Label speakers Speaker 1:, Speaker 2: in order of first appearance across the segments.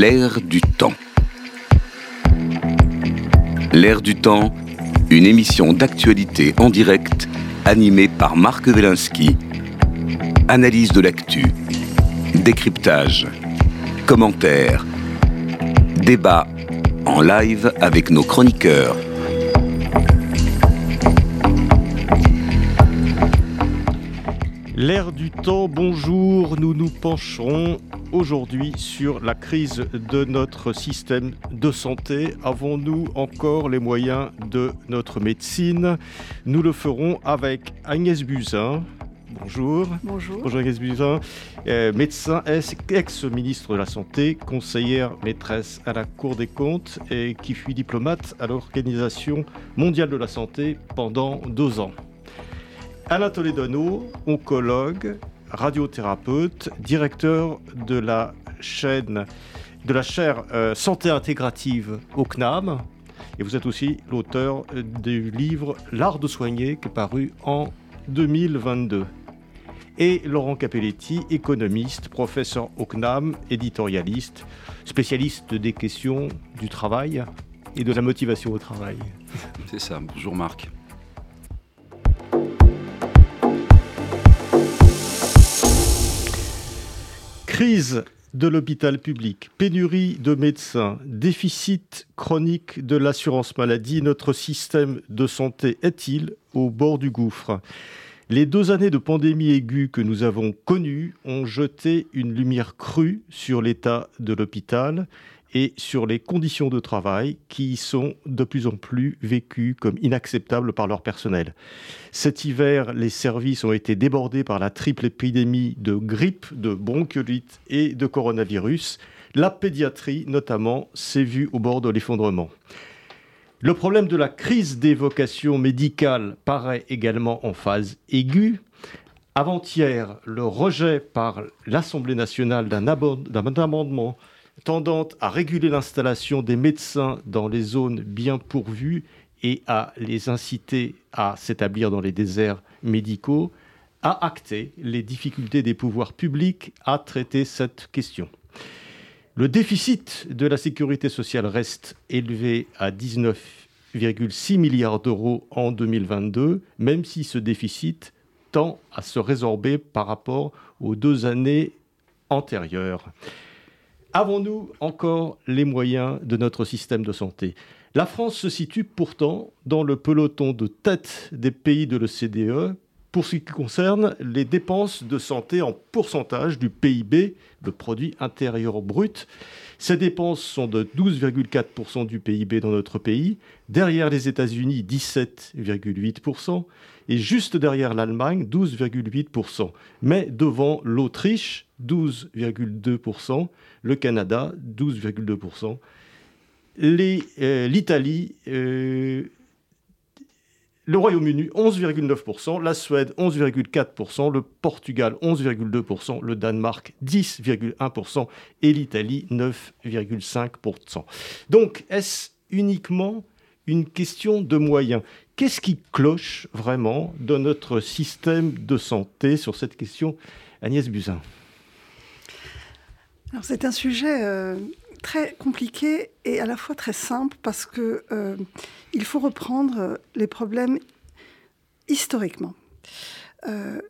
Speaker 1: L'air du temps. L'air du temps, une émission d'actualité en direct animée par Marc Wielinski. Analyse de l'actu, décryptage, commentaires, débat en live avec nos chroniqueurs.
Speaker 2: L'air du temps, bonjour, nous nous pencherons aujourd'hui sur la crise de notre système de santé. Avons-nous encore les moyens de notre médecine? Nous le ferons avec Agnès Buzyn. Bonjour.
Speaker 3: Bonjour.
Speaker 2: Bonjour Agnès Buzyn, euh, médecin, ex-ministre de la Santé, conseillère maîtresse à la Cour des comptes et qui fut diplomate à l'Organisation mondiale de la santé pendant deux ans. Alain Toledano, oncologue, radiothérapeute, directeur de la chaîne de la chaire euh, Santé intégrative au CNAM. Et vous êtes aussi l'auteur du livre L'art de soigner qui est paru en 2022. Et Laurent Capelletti, économiste, professeur au CNAM, éditorialiste, spécialiste des questions du travail et de la motivation au travail.
Speaker 4: C'est ça. Bonjour Marc.
Speaker 2: Crise de l'hôpital public, pénurie de médecins, déficit chronique de l'assurance maladie, notre système de santé est-il au bord du gouffre? Les deux années de pandémie aiguë que nous avons connues ont jeté une lumière crue sur l'état de l'hôpital et sur les conditions de travail qui sont de plus en plus vécues comme inacceptables par leur personnel. Cet hiver, les services ont été débordés par la triple épidémie de grippe, de bronchiolite et de coronavirus. La pédiatrie, notamment, s'est vue au bord de l'effondrement. Le problème de la crise des vocations médicales paraît également en phase aiguë. Avant-hier, le rejet par l'Assemblée nationale d'un amendement tendant à réguler l'installation des médecins dans les zones bien pourvues et à les inciter à s'établir dans les déserts médicaux, a acté les difficultés des pouvoirs publics à traiter cette question. Le déficit de la sécurité sociale reste élevé à 19,6 milliards d'euros en 2022, même si ce déficit tend à se résorber par rapport aux deux années antérieures. Avons-nous encore les moyens de notre système de santé? La France se situe pourtant dans le peloton de tête des pays de l'OCDE pour ce qui concerne les dépenses de santé en pourcentage du PIB, le produit intérieur brut. Ces dépenses sont de 12,4% du PIB dans notre pays, derrière les États-Unis 17,8% et juste derrière l'Allemagne 12,8%, mais devant l'Autriche 12,2%, le Canada 12,2%, euh, l'Italie euh, le Royaume-Uni 11,9%, la Suède 11,4%, le Portugal 11,2%, le Danemark 10,1% et l'Italie 9,5%. Donc est-ce uniquement une question de moyens? Qu'est-ce qui cloche vraiment dans notre système de santé sur cette question Agnès Buzyn?
Speaker 3: C'est un sujet euh, très compliqué et à la fois très simple parce que euh, il faut reprendre les problèmes historiquement. Euh,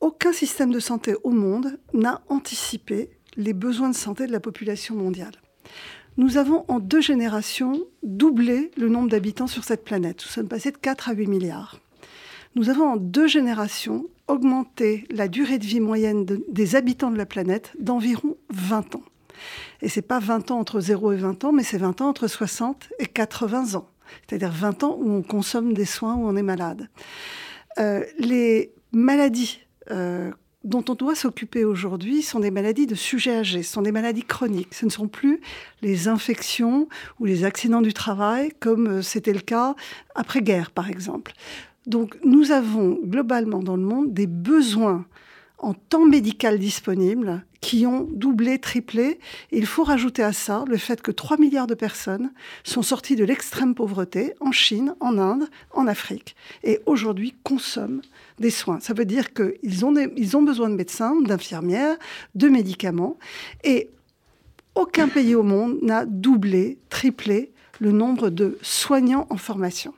Speaker 3: aucun système de santé au monde n'a anticipé les besoins de santé de la population mondiale. Nous avons en deux générations doublé le nombre d'habitants sur cette planète. Nous sommes passés de 4 à 8 milliards. Nous avons en deux générations augmenté la durée de vie moyenne des habitants de la planète d'environ 20 ans. Et c'est pas 20 ans entre 0 et 20 ans, mais c'est 20 ans entre 60 et 80 ans. C'est-à-dire 20 ans où on consomme des soins, où on est malade. Euh, les maladies euh, dont on doit s'occuper aujourd'hui sont des maladies de sujets âgés, ce sont des maladies chroniques. Ce ne sont plus les infections ou les accidents du travail comme euh, c'était le cas après-guerre, par exemple. Donc nous avons globalement dans le monde des besoins en temps médical disponible qui ont doublé, triplé. il faut rajouter à ça le fait que 3 milliards de personnes sont sorties de l'extrême pauvreté en Chine, en Inde, en Afrique, et aujourd'hui consomment des soins. Ça veut dire qu'ils ont, besoin de médecins, d'infirmières, de médicaments. Et aucun pays au monde n'a doublé, triplé le nombre de soignants en formation.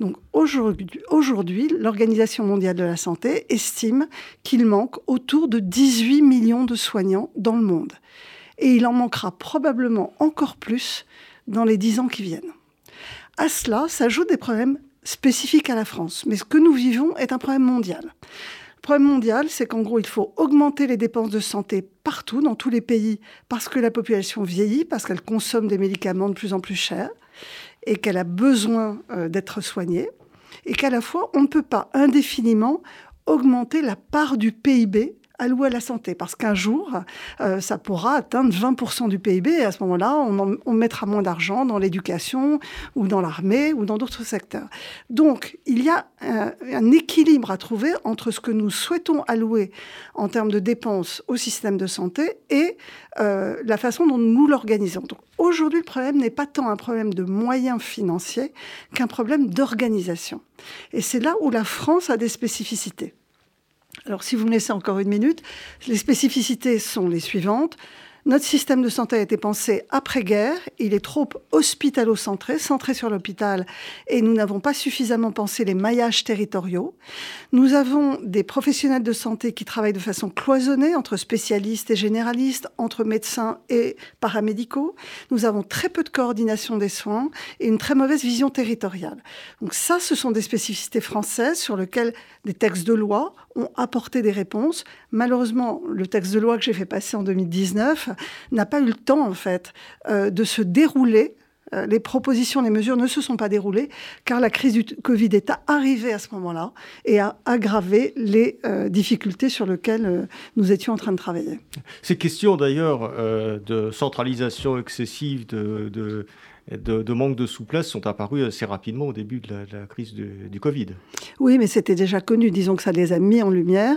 Speaker 3: Donc aujourd'hui, l'Organisation mondiale de la santé estime qu'il manque autour de 18 millions de soignants dans le monde. Et il en manquera probablement encore plus dans les dix ans qui viennent. À cela s'ajoutent des problèmes spécifiques à la France. Mais ce que nous vivons est un problème mondial. Le problème mondial, c'est qu'en gros, il faut augmenter les dépenses de santé partout, dans tous les pays, parce que la population vieillit, parce qu'elle consomme des médicaments de plus en plus chers, et qu'elle a besoin euh, d'être soignée, et qu'à la fois, on ne peut pas indéfiniment augmenter la part du PIB alloué à la santé. Parce qu'un jour, euh, ça pourra atteindre 20% du PIB et à ce moment-là, on, mettra moins d'argent dans l'éducation ou dans l'armée ou dans d'autres secteurs. Donc, il y a un, équilibre à trouver entre ce que nous souhaitons allouer en termes de dépenses au système de santé et euh, la façon dont nous l'organisons. Donc, aujourd'hui, le problème n'est pas tant un problème de moyens financiers qu'un problème d'organisation. Et c'est là où la France a des spécificités. Alors, si vous me laissez encore une minute, les spécificités sont les suivantes. Notre système de santé a été pensé après-guerre. Il est trop hospitalo-centré, centré sur l'hôpital, et nous n'avons pas suffisamment pensé les maillages territoriaux. Nous avons des professionnels de santé qui travaillent de façon cloisonnée entre spécialistes et généralistes, entre médecins et paramédicaux. Nous avons très peu de coordination des soins et une très mauvaise vision territoriale. Donc ça, ce sont des spécificités françaises sur lesquelles des textes de loi ont apporté des réponses. Malheureusement, le texte de loi que j'ai fait passer en 2019 n'a pas eu le temps, en fait, euh, de se dérouler euh, les propositions, les mesures ne se sont pas déroulées car la crise du Covid est arrivée à ce moment-là et a aggravé les euh, difficultés sur lesquelles nous étions en train de travailler.
Speaker 2: Ces questions d'ailleurs de centralisation excessive, de, de, manque de souplesse sont apparus assez rapidement au début de la, crise du Covid.
Speaker 3: Oui, mais c'était déjà connu. Disons que ça les a mis en lumière.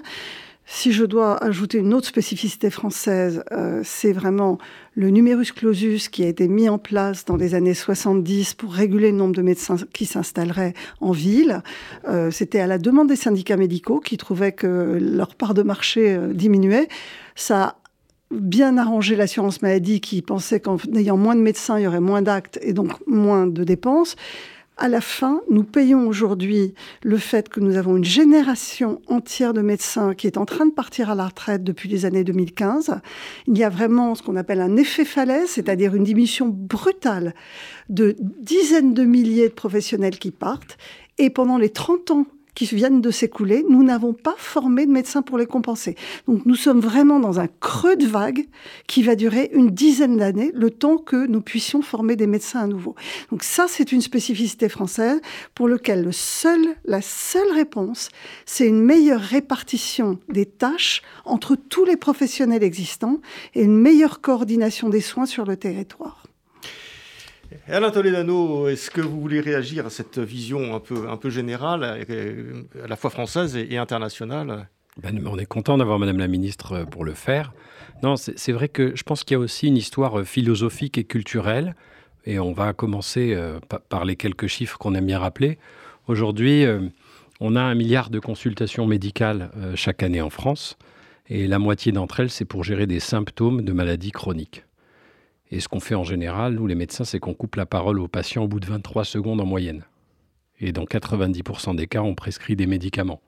Speaker 3: Si je dois ajouter une autre spécificité française, euh, c'est vraiment le numerus clausus qui a été mis en place dans les années 70 pour réguler le nombre de médecins qui s'installeraient en ville. Euh, c'était à la demande des syndicats médicaux qui trouvaient que leur part de marché euh, diminuait. Ça bien arrangé l'assurance maladie qui pensait qu'en ayant moins de médecins, il y aurait moins d'actes et donc moins de dépenses. À la fin, nous payons aujourd'hui le fait que nous avons une génération entière de médecins qui est en train de partir à la retraite depuis les années 2015. Il y a vraiment ce qu'on appelle un effet falaise, c'est-à-dire une diminution brutale de dizaines de milliers de professionnels qui partent. Et pendant les 30 ans qui viennent de s'écouler, nous n'avons pas formé de médecins pour les compenser. Donc nous sommes vraiment dans un creux de vague qui va durer une dizaine d'années, le temps que nous puissions former des médecins à nouveau. Donc ça, c'est une spécificité française pour lequel le seul, la seule réponse, c'est une meilleure répartition des tâches entre tous les professionnels existants et une meilleure coordination des soins sur le territoire.
Speaker 2: Alain Toledano, est-ce que vous voulez réagir à cette vision un peu, un peu générale, à la fois française et, internationale?
Speaker 5: Ben, On est content d'avoir Madame la Ministre euh, pour le faire. Non, c'est vrai que je pense qu'il y a aussi une histoire euh, philosophique et culturelle, et on va commencer euh, par les quelques chiffres qu'on aime bien rappeler. Aujourd'hui, on a un milliard de consultations médicales chaque année en France, et la moitié d'entre elles, c'est pour gérer des symptômes de maladies chroniques. Et ce qu'on fait en général, nous les médecins, c'est qu'on coupe la parole aux patients au bout de 23 secondes en moyenne. Et dans 90% des cas, on prescrit des médicaments.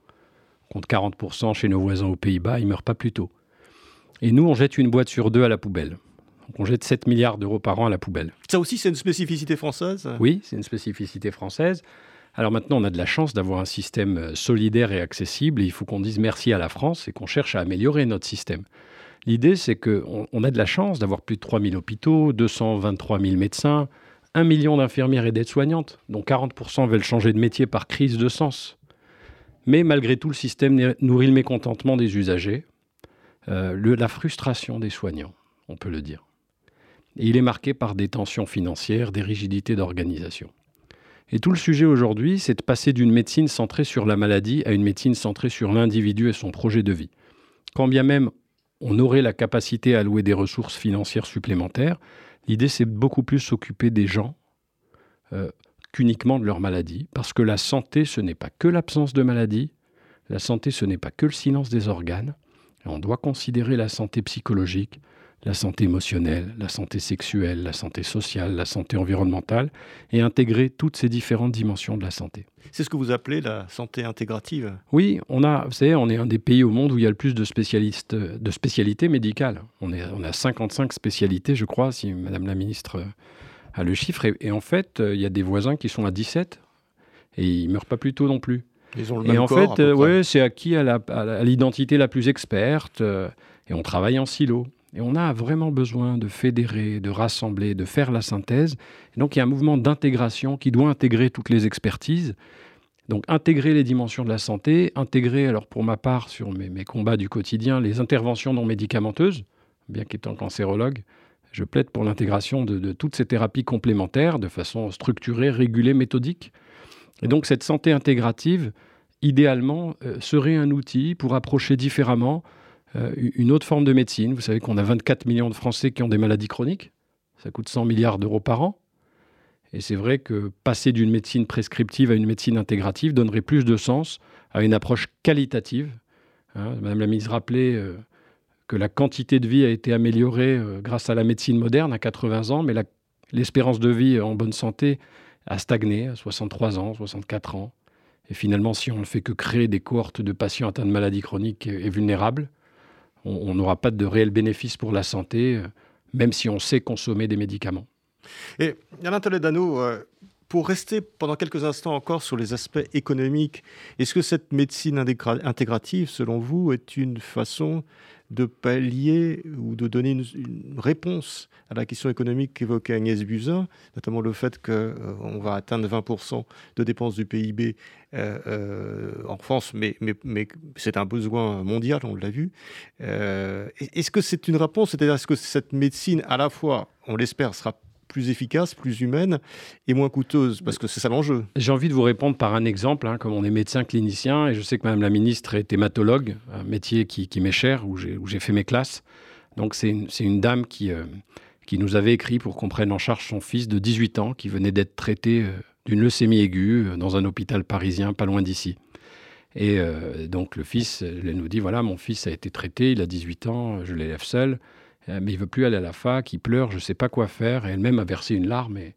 Speaker 5: Contre 40% chez nos voisins aux Pays-Bas, ils meurent pas plus tôt. Et nous, on jette une boîte sur deux à la poubelle. Donc on jette 7 milliards d'euros par an à la poubelle.
Speaker 2: Ça aussi, c'est une spécificité française?
Speaker 5: Oui, c'est une spécificité française. Alors maintenant, on a de la chance d'avoir un système euh, solidaire et accessible, et il faut qu'on dise merci à la France et qu'on cherche à améliorer notre système. L'idée, c'est qu'on on a de la chance d'avoir plus de 3000 hôpitaux, 223 000 médecins, 1 million d'infirmières et d'aides-soignantes, dont 40% veulent changer de métier par crise de sens. Mais malgré tout, le système nourrit le mécontentement des usagers, euh, la frustration des soignants, on peut le dire. Et il est marqué par des tensions financières, des rigidités d'organisation. Et tout le sujet aujourd'hui, c'est de passer d'une médecine centrée sur la maladie à une médecine centrée sur l'individu et son projet de vie. Quand bien même on aurait la capacité à allouer des ressources financières supplémentaires. L'idée, c'est beaucoup plus s'occuper des gens euh, qu'uniquement de leur maladie, parce que la santé, ce n'est pas que l'absence de maladie, la santé, ce n'est pas que le silence des organes, on doit considérer la santé psychologique, la santé émotionnelle, la santé sexuelle, la santé sociale, la santé environnementale, et intégrer toutes ces différentes dimensions de la santé.
Speaker 2: C'est ce que vous appelez la santé intégrative?
Speaker 5: Oui, on a, vous savez, on est un des pays au monde où il y a le plus de spécialistes, de spécialités médicales. On, est, on a 55 spécialités, je crois, si Madame la Ministre a le chiffre. Et, en fait, il y a des voisins qui sont à 17, et ils meurent pas plus tôt non plus.
Speaker 2: Ils ont le
Speaker 5: et
Speaker 2: même
Speaker 5: en
Speaker 2: corps,
Speaker 5: fait,
Speaker 2: près.
Speaker 5: ouais, c'est acquis à la- à l'identité la, plus experte, euh, et on travaille en silo. Et on a vraiment besoin de fédérer, de rassembler, de faire la synthèse. Et donc il y a un mouvement d'intégration qui doit intégrer toutes les expertises. Donc intégrer les dimensions de la santé, intégrer, alors pour ma part, sur mes, combats du quotidien, les interventions non médicamenteuses, bien qu'étant cancérologue, je plaide pour l'intégration de, de toutes ces thérapies complémentaires de façon structurée, régulée, méthodique. Et donc cette santé intégrative, idéalement, euh, serait un outil pour approcher différemment euh, une autre forme de médecine. Vous savez qu'on a 24 millions de Français qui ont des maladies chroniques. Ça coûte 100 milliards d'euros par an. Et c'est vrai que passer d'une médecine prescriptive à une médecine intégrative donnerait plus de sens à une approche qualitative. Hein, Madame la ministre rappelait euh, que la quantité de vie a été améliorée euh, grâce à la médecine moderne à 80 ans, mais l'espérance de vie en bonne santé a stagné à 63 ans, 64 ans. Et finalement, si on ne fait que créer des cohortes de patients atteints de maladies chroniques et vulnérables, on n'aura pas de réel bénéfice pour la santé, euh, même si on sait consommer des médicaments.
Speaker 2: Et Alain Toledano, euh, pour rester pendant quelques instants encore sur les aspects économiques, est-ce que cette médecine intégrative, selon vous, est une façon de pallier ou de donner une, réponse à la question économique qu'évoquait Agnès Buzyn, notamment le fait qu'on va atteindre 20% de dépenses du PIB euh, euh, en France, mais, mais, mais c'est un besoin mondial, on l'a vu. Euh, est-ce que c'est une réponse? C'est-à-dire, est-ce que cette médecine, à la fois, on l'espère, sera plus efficace, plus humaine et moins coûteuse Parce que c'est ça l'enjeu.
Speaker 5: J'ai envie de vous répondre par un exemple, hein, comme on est médecin clinicien, et je sais que Madame la ministre est hématologue, un métier qui, m'est cher, où j'ai fait mes classes. Donc c'est une, dame qui, euh, qui nous avait écrit pour qu'on prenne en charge son fils de 18 ans, qui venait d'être traité euh, d'une leucémie aiguë euh, dans un hôpital parisien pas loin d'ici. Et donc le fils, elle nous dit, voilà, mon fils a été traité, il a 18 ans, je l'élève seul, mais il veut plus aller à la fac, il pleure, je ne sais pas quoi faire, et elle-même a versé une larme. Et,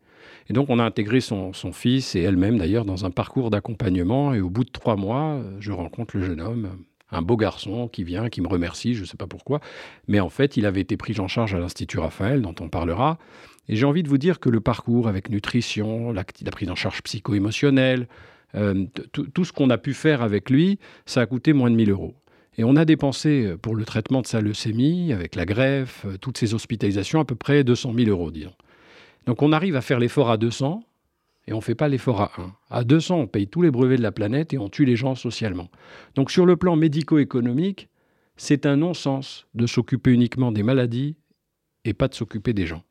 Speaker 5: donc on a intégré son, fils et elle-même d'ailleurs dans un parcours d'accompagnement, et au bout de trois mois, euh, je rencontre le jeune homme, un beau garçon qui vient, qui me remercie, je ne sais pas pourquoi, mais en fait il avait été pris en charge à l'Institut Raphaël, dont on parlera, et j'ai envie de vous dire que le parcours avec nutrition, la, prise en charge psycho-émotionnelle, euh, tout ce qu'on a pu faire avec lui, ça a coûté moins de 1000 euros. Et on a dépensé euh, pour le traitement de sa leucémie, avec la greffe, euh, toutes ces hospitalisations, à peu près 200 000 euros, disons. Donc on arrive à faire l'effort à 200 et on ne fait pas l'effort à 1. À 200, on paye tous les brevets de la planète et on tue les gens socialement. Donc sur le plan médico-économique, c'est un non-sens de s'occuper uniquement des maladies et pas de s'occuper des gens.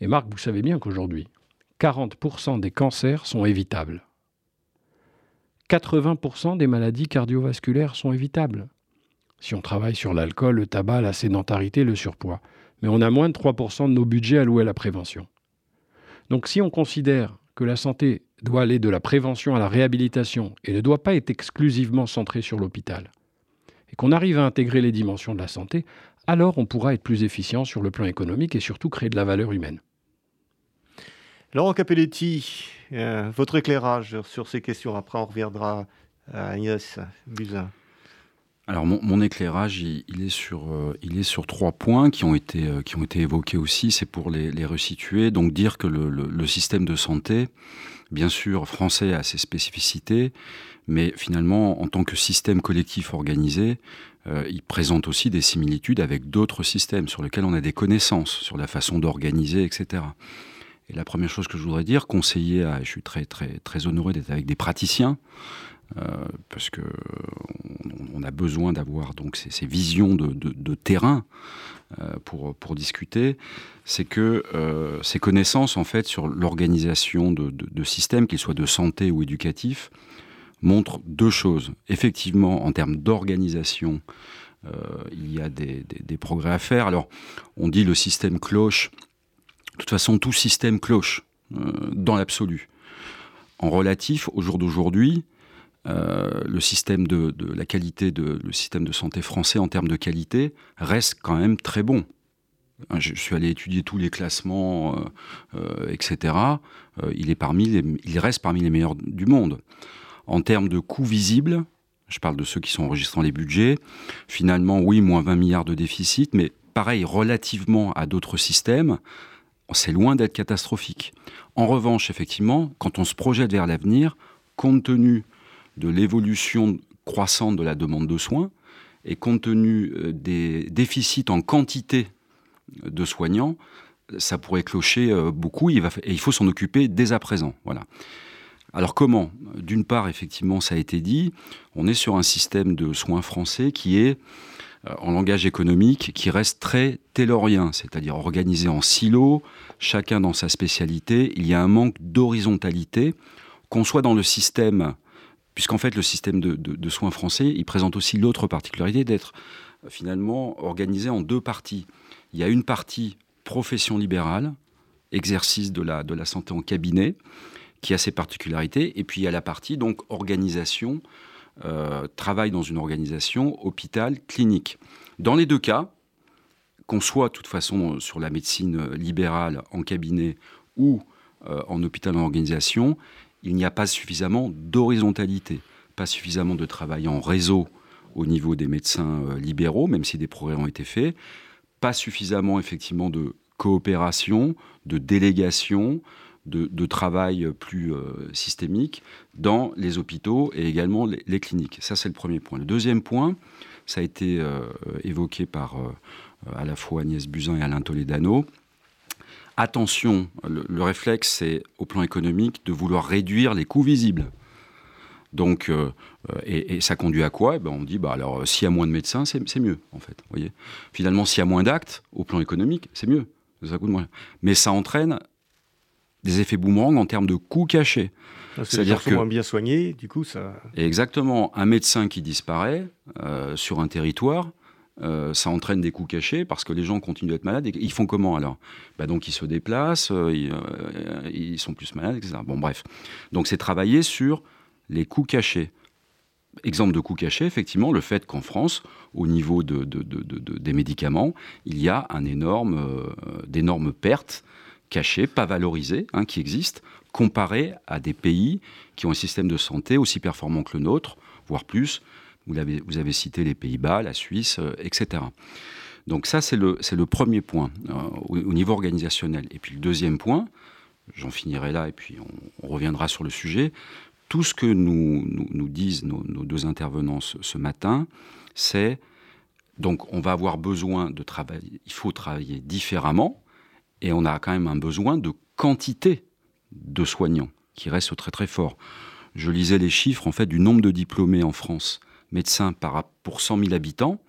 Speaker 5: Et Marc, vous savez bien qu'aujourd'hui, 40% des cancers sont évitables. 80% des maladies cardiovasculaires sont évitables. Si on travaille sur l'alcool, le tabac, la sédentarité, le surpoids. Mais on a moins de 3% de nos budgets alloués à la prévention. Donc si on considère que la santé doit aller de la prévention à la réhabilitation et ne doit pas être exclusivement centrée sur l'hôpital, et qu'on arrive à intégrer les dimensions de la santé, alors on pourra être plus efficient sur le plan économique et surtout créer de la valeur humaine.
Speaker 2: Laurent Capelletti, euh, votre éclairage sur ces questions. Après, on reviendra à Agnès Buzyn.
Speaker 4: Alors mon, éclairage, il, il est sur, euh, il est sur trois points qui ont été, euh, évoqués aussi. C'est pour les, resituer. Donc dire que le, système de santé, bien sûr, français a ses spécificités, mais finalement, en tant que système collectif organisé, il présente aussi des similitudes avec d'autres systèmes sur lesquels on a des connaissances, sur la façon d'organiser, etc. Et la première chose que je voudrais dire, conseiller, à, je suis très, très, très honoré d'être avec des praticiens, euh, parce que on, a besoin d'avoir donc ces, visions de, terrain euh, pour, pour discuter, c'est que euh, ces connaissances en fait sur l'organisation de, de- systèmes, qu'ils soient de santé ou éducatifs, montrent deux choses. Effectivement, en termes d'organisation, il y a des, des- des progrès à faire. Alors, on dit le système cloche. De toute façon, tout système cloche euh, dans l'absolu. En relatif, au jour d'aujourd'hui, euh, le système de, la qualité le système de santé français en termes de qualité reste quand même très bon. je suis allé étudier tous les classements, etc. il, est parmi il reste parmi les meilleurs du monde. En termes de coûts visibles, je parle de ceux qui sont enregistrant les budgets, finalement, oui, moins 20 milliards de déficit, mais pareil, relativement à d'autres systèmes, c'est loin d'être catastrophique. En revanche, effectivement, quand on se projette vers l'avenir, compte tenu de l'évolution croissante de la demande de soins et compte tenu euh, des déficits en quantité de soignants, ça pourrait clocher euh, beaucoup et il faut s'en occuper dès à présent. Voilà. Alors comment? D'une part, effectivement, ça a été dit, on est sur un système de soins français qui est, en langage économique, qui reste très taylorien, c'est-à-dire organisé en silos, chacun dans sa spécialité. Il y a un manque d'horizontalité, qu'on soit dans le système, puisqu'en fait le système de, soins français, il présente aussi l'autre particularité d'être euh, finalement organisé en deux parties. Il y a une partie profession libérale, exercice de la, de la santé en cabinet, qui a ses particularités. Et puis il y a la partie donc organisation, euh, travail dans une organisation, hôpital, clinique. Dans les deux cas, qu'on soit de toute façon sur la médecine libérale en cabinet ou euh, en hôpital en organisation, il n'y a pas suffisamment d'horizontalité, pas suffisamment de travail en réseau au niveau des médecins euh, libéraux, même si des progrès ont été faits, pas suffisamment effectivement de coopération, de délégation, de, travail plus euh, systémique dans les hôpitaux et également les, cliniques. Ça, c'est le premier point. Le deuxième point, ça a été euh, évoqué par euh, à la fois Agnès Buzyn et Alain Toledano. Attention, le, réflexe, c'est au plan économique de vouloir réduire les coûts visibles. Donc, et, ça conduit à quoi? Eh ben On dit, bah alors, s'il y a moins de médecins, c'est mieux, en fait. Voyez Finalement, s'il y a moins d'actes, au plan économique, c'est mieux. Ça moins. Mais ça entraîne des effets boomerang en termes de coûts cachés.
Speaker 2: C'est-à-dire que moins bien soignés, du coup ça.
Speaker 4: Exactement, un médecin qui disparaît euh, sur un territoire, euh, ça entraîne des coûts cachés parce que les gens continuent d'être malades. Et ils font comment alors? Bah Donc ils se déplacent, euh, ils, sont plus malades, etc. Bon bref, donc c'est travailler sur les coûts cachés. Exemple de coûts cachés, effectivement, le fait qu'en France, au niveau de, des médicaments, il y a un énorme, d'énormes pertes cachés, pas valorisés, hein, qui existent, comparés à des pays qui ont un système de santé aussi performant que le nôtre, voire plus. Vous avez, vous avez cité les Pays-Bas, la Suisse, euh, etc. Donc ça, c'est le, le premier point euh, au, niveau organisationnel. Et puis le deuxième point, j'en finirai là et puis on, reviendra sur le sujet, tout ce que nous, nous, disent nos, deux intervenants ce matin, c'est donc on va avoir besoin de travailler, il faut travailler différemment, et on a quand même un besoin de quantité de soignants qui reste très très fort. Je lisais les chiffres en fait du nombre de diplômés en France, médecins par, pour 100 000 habitants.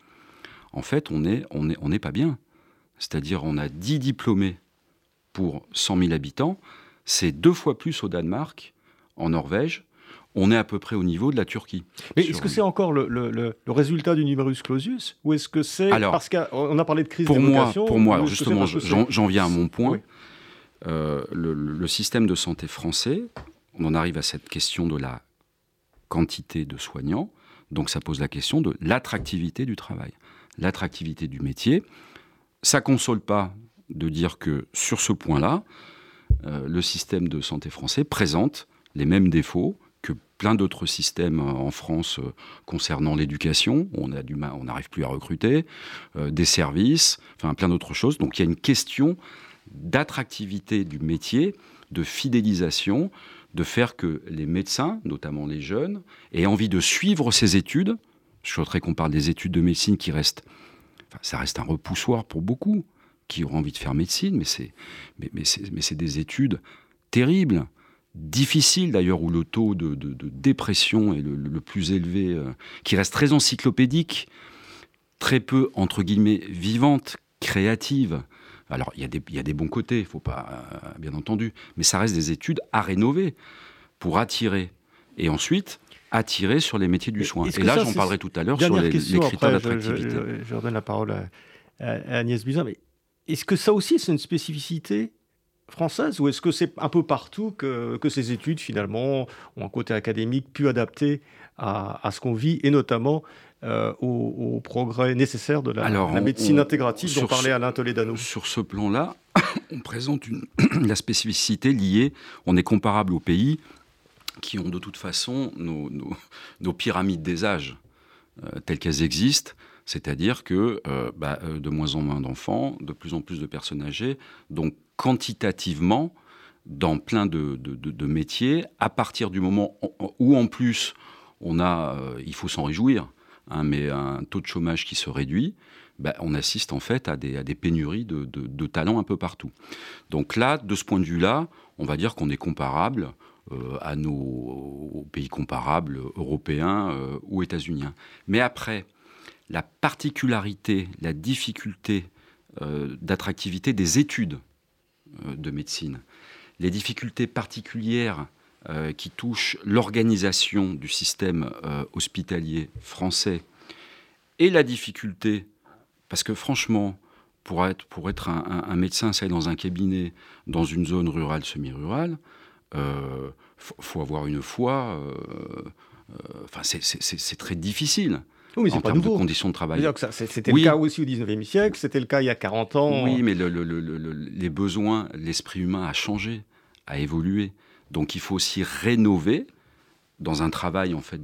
Speaker 4: En fait, on n'est on on pas bien. C'est-à-dire on a 10 diplômés pour 100 000 habitants. C'est deux fois plus au Danemark, en Norvège, on est à peu près au niveau de la Turquie.
Speaker 2: Mais est-ce que c'est encore le, résultat du numerus clausus Ou est-ce que c'est parce qu'on a parlé de crise
Speaker 4: pour moi, Pour moi, justement, j'en viens à mon point. Euh, le, système de santé français, on en arrive à cette question de la quantité de soignants. Donc ça pose la question de l'attractivité du travail, l'attractivité du métier. Ça console pas de dire que sur ce point-là, euh, le système de santé français présente les mêmes défauts plein d'autres systèmes euh, en France euh, concernant l'éducation, on a du on n'arrive plus à recruter, euh, des services, enfin plein d'autres choses. Donc il y a une question d'attractivité du métier, de fidélisation, de faire que les médecins, notamment les jeunes, aient envie de suivre ces études. Je souhaiterais qu'on parle des études de médecine qui restent, ça reste un repoussoir pour beaucoup qui auront envie de faire médecine, mais c'est mais, mais c'est des études terribles difficile d'ailleurs, où le taux de, dépression est le, plus élevé, euh, qui reste très encyclopédique, très peu, entre guillemets, vivante, créative. Alors, il y, a des bons côtés, il faut pas, euh, bien entendu, mais ça reste des études à rénover pour attirer. Et ensuite, attirer sur les métiers du soin. Et là, j'en parlerai tout à l'heure sur les, critères d'attractivité.
Speaker 2: Je, je, redonne la parole à, Agnès Buzyn, mais est-ce que ça aussi, c'est une spécificité française ou est-ce que c'est un peu partout que, que, ces études finalement ont un côté académique plus adapté à, à ce qu'on vit et notamment euh, au, progrès nécessaire de la, médecine intégrative dont parlait Alain Toledano.
Speaker 4: Sur ce plan-là, on présente une, la spécificité liée, on est comparable aux pays qui ont de toute façon nos, pyramides des âges euh, telles qu'elles existent, c'est-à-dire que euh, bah, de moins en moins d'enfants, de plus en plus de personnes âgées, donc quantitativement, dans plein de, métiers, à partir du moment où en plus on a, il faut s'en réjouir, Hein, mais un taux de chômage qui se réduit, ben, on assiste en fait à des, pénuries de, talents un peu partout. Donc là, de ce point de vue-là, on va dire qu'on est comparable euh, à nos pays comparables européens euh, ou états-uniens. Mais après, la particularité, la difficulté euh, d'attractivité des études de médecine, les difficultés particulières euh, qui touche l'organisation du système euh, hospitalier français et la difficulté, parce que franchement, pour être, pour être un, médecin, ça dans un cabinet dans une zone rurale, semi-rurale, il euh, faut, avoir une foi. C'est très difficile.
Speaker 2: Oui, en termes
Speaker 4: de conditions de travail.
Speaker 2: C'était le cas aussi au 19e siècle, c'était le cas il y a 40 ans.
Speaker 4: Oui, mais les besoins, l'esprit humain a changé, a évolué. Donc il faut aussi rénover dans un travail en fait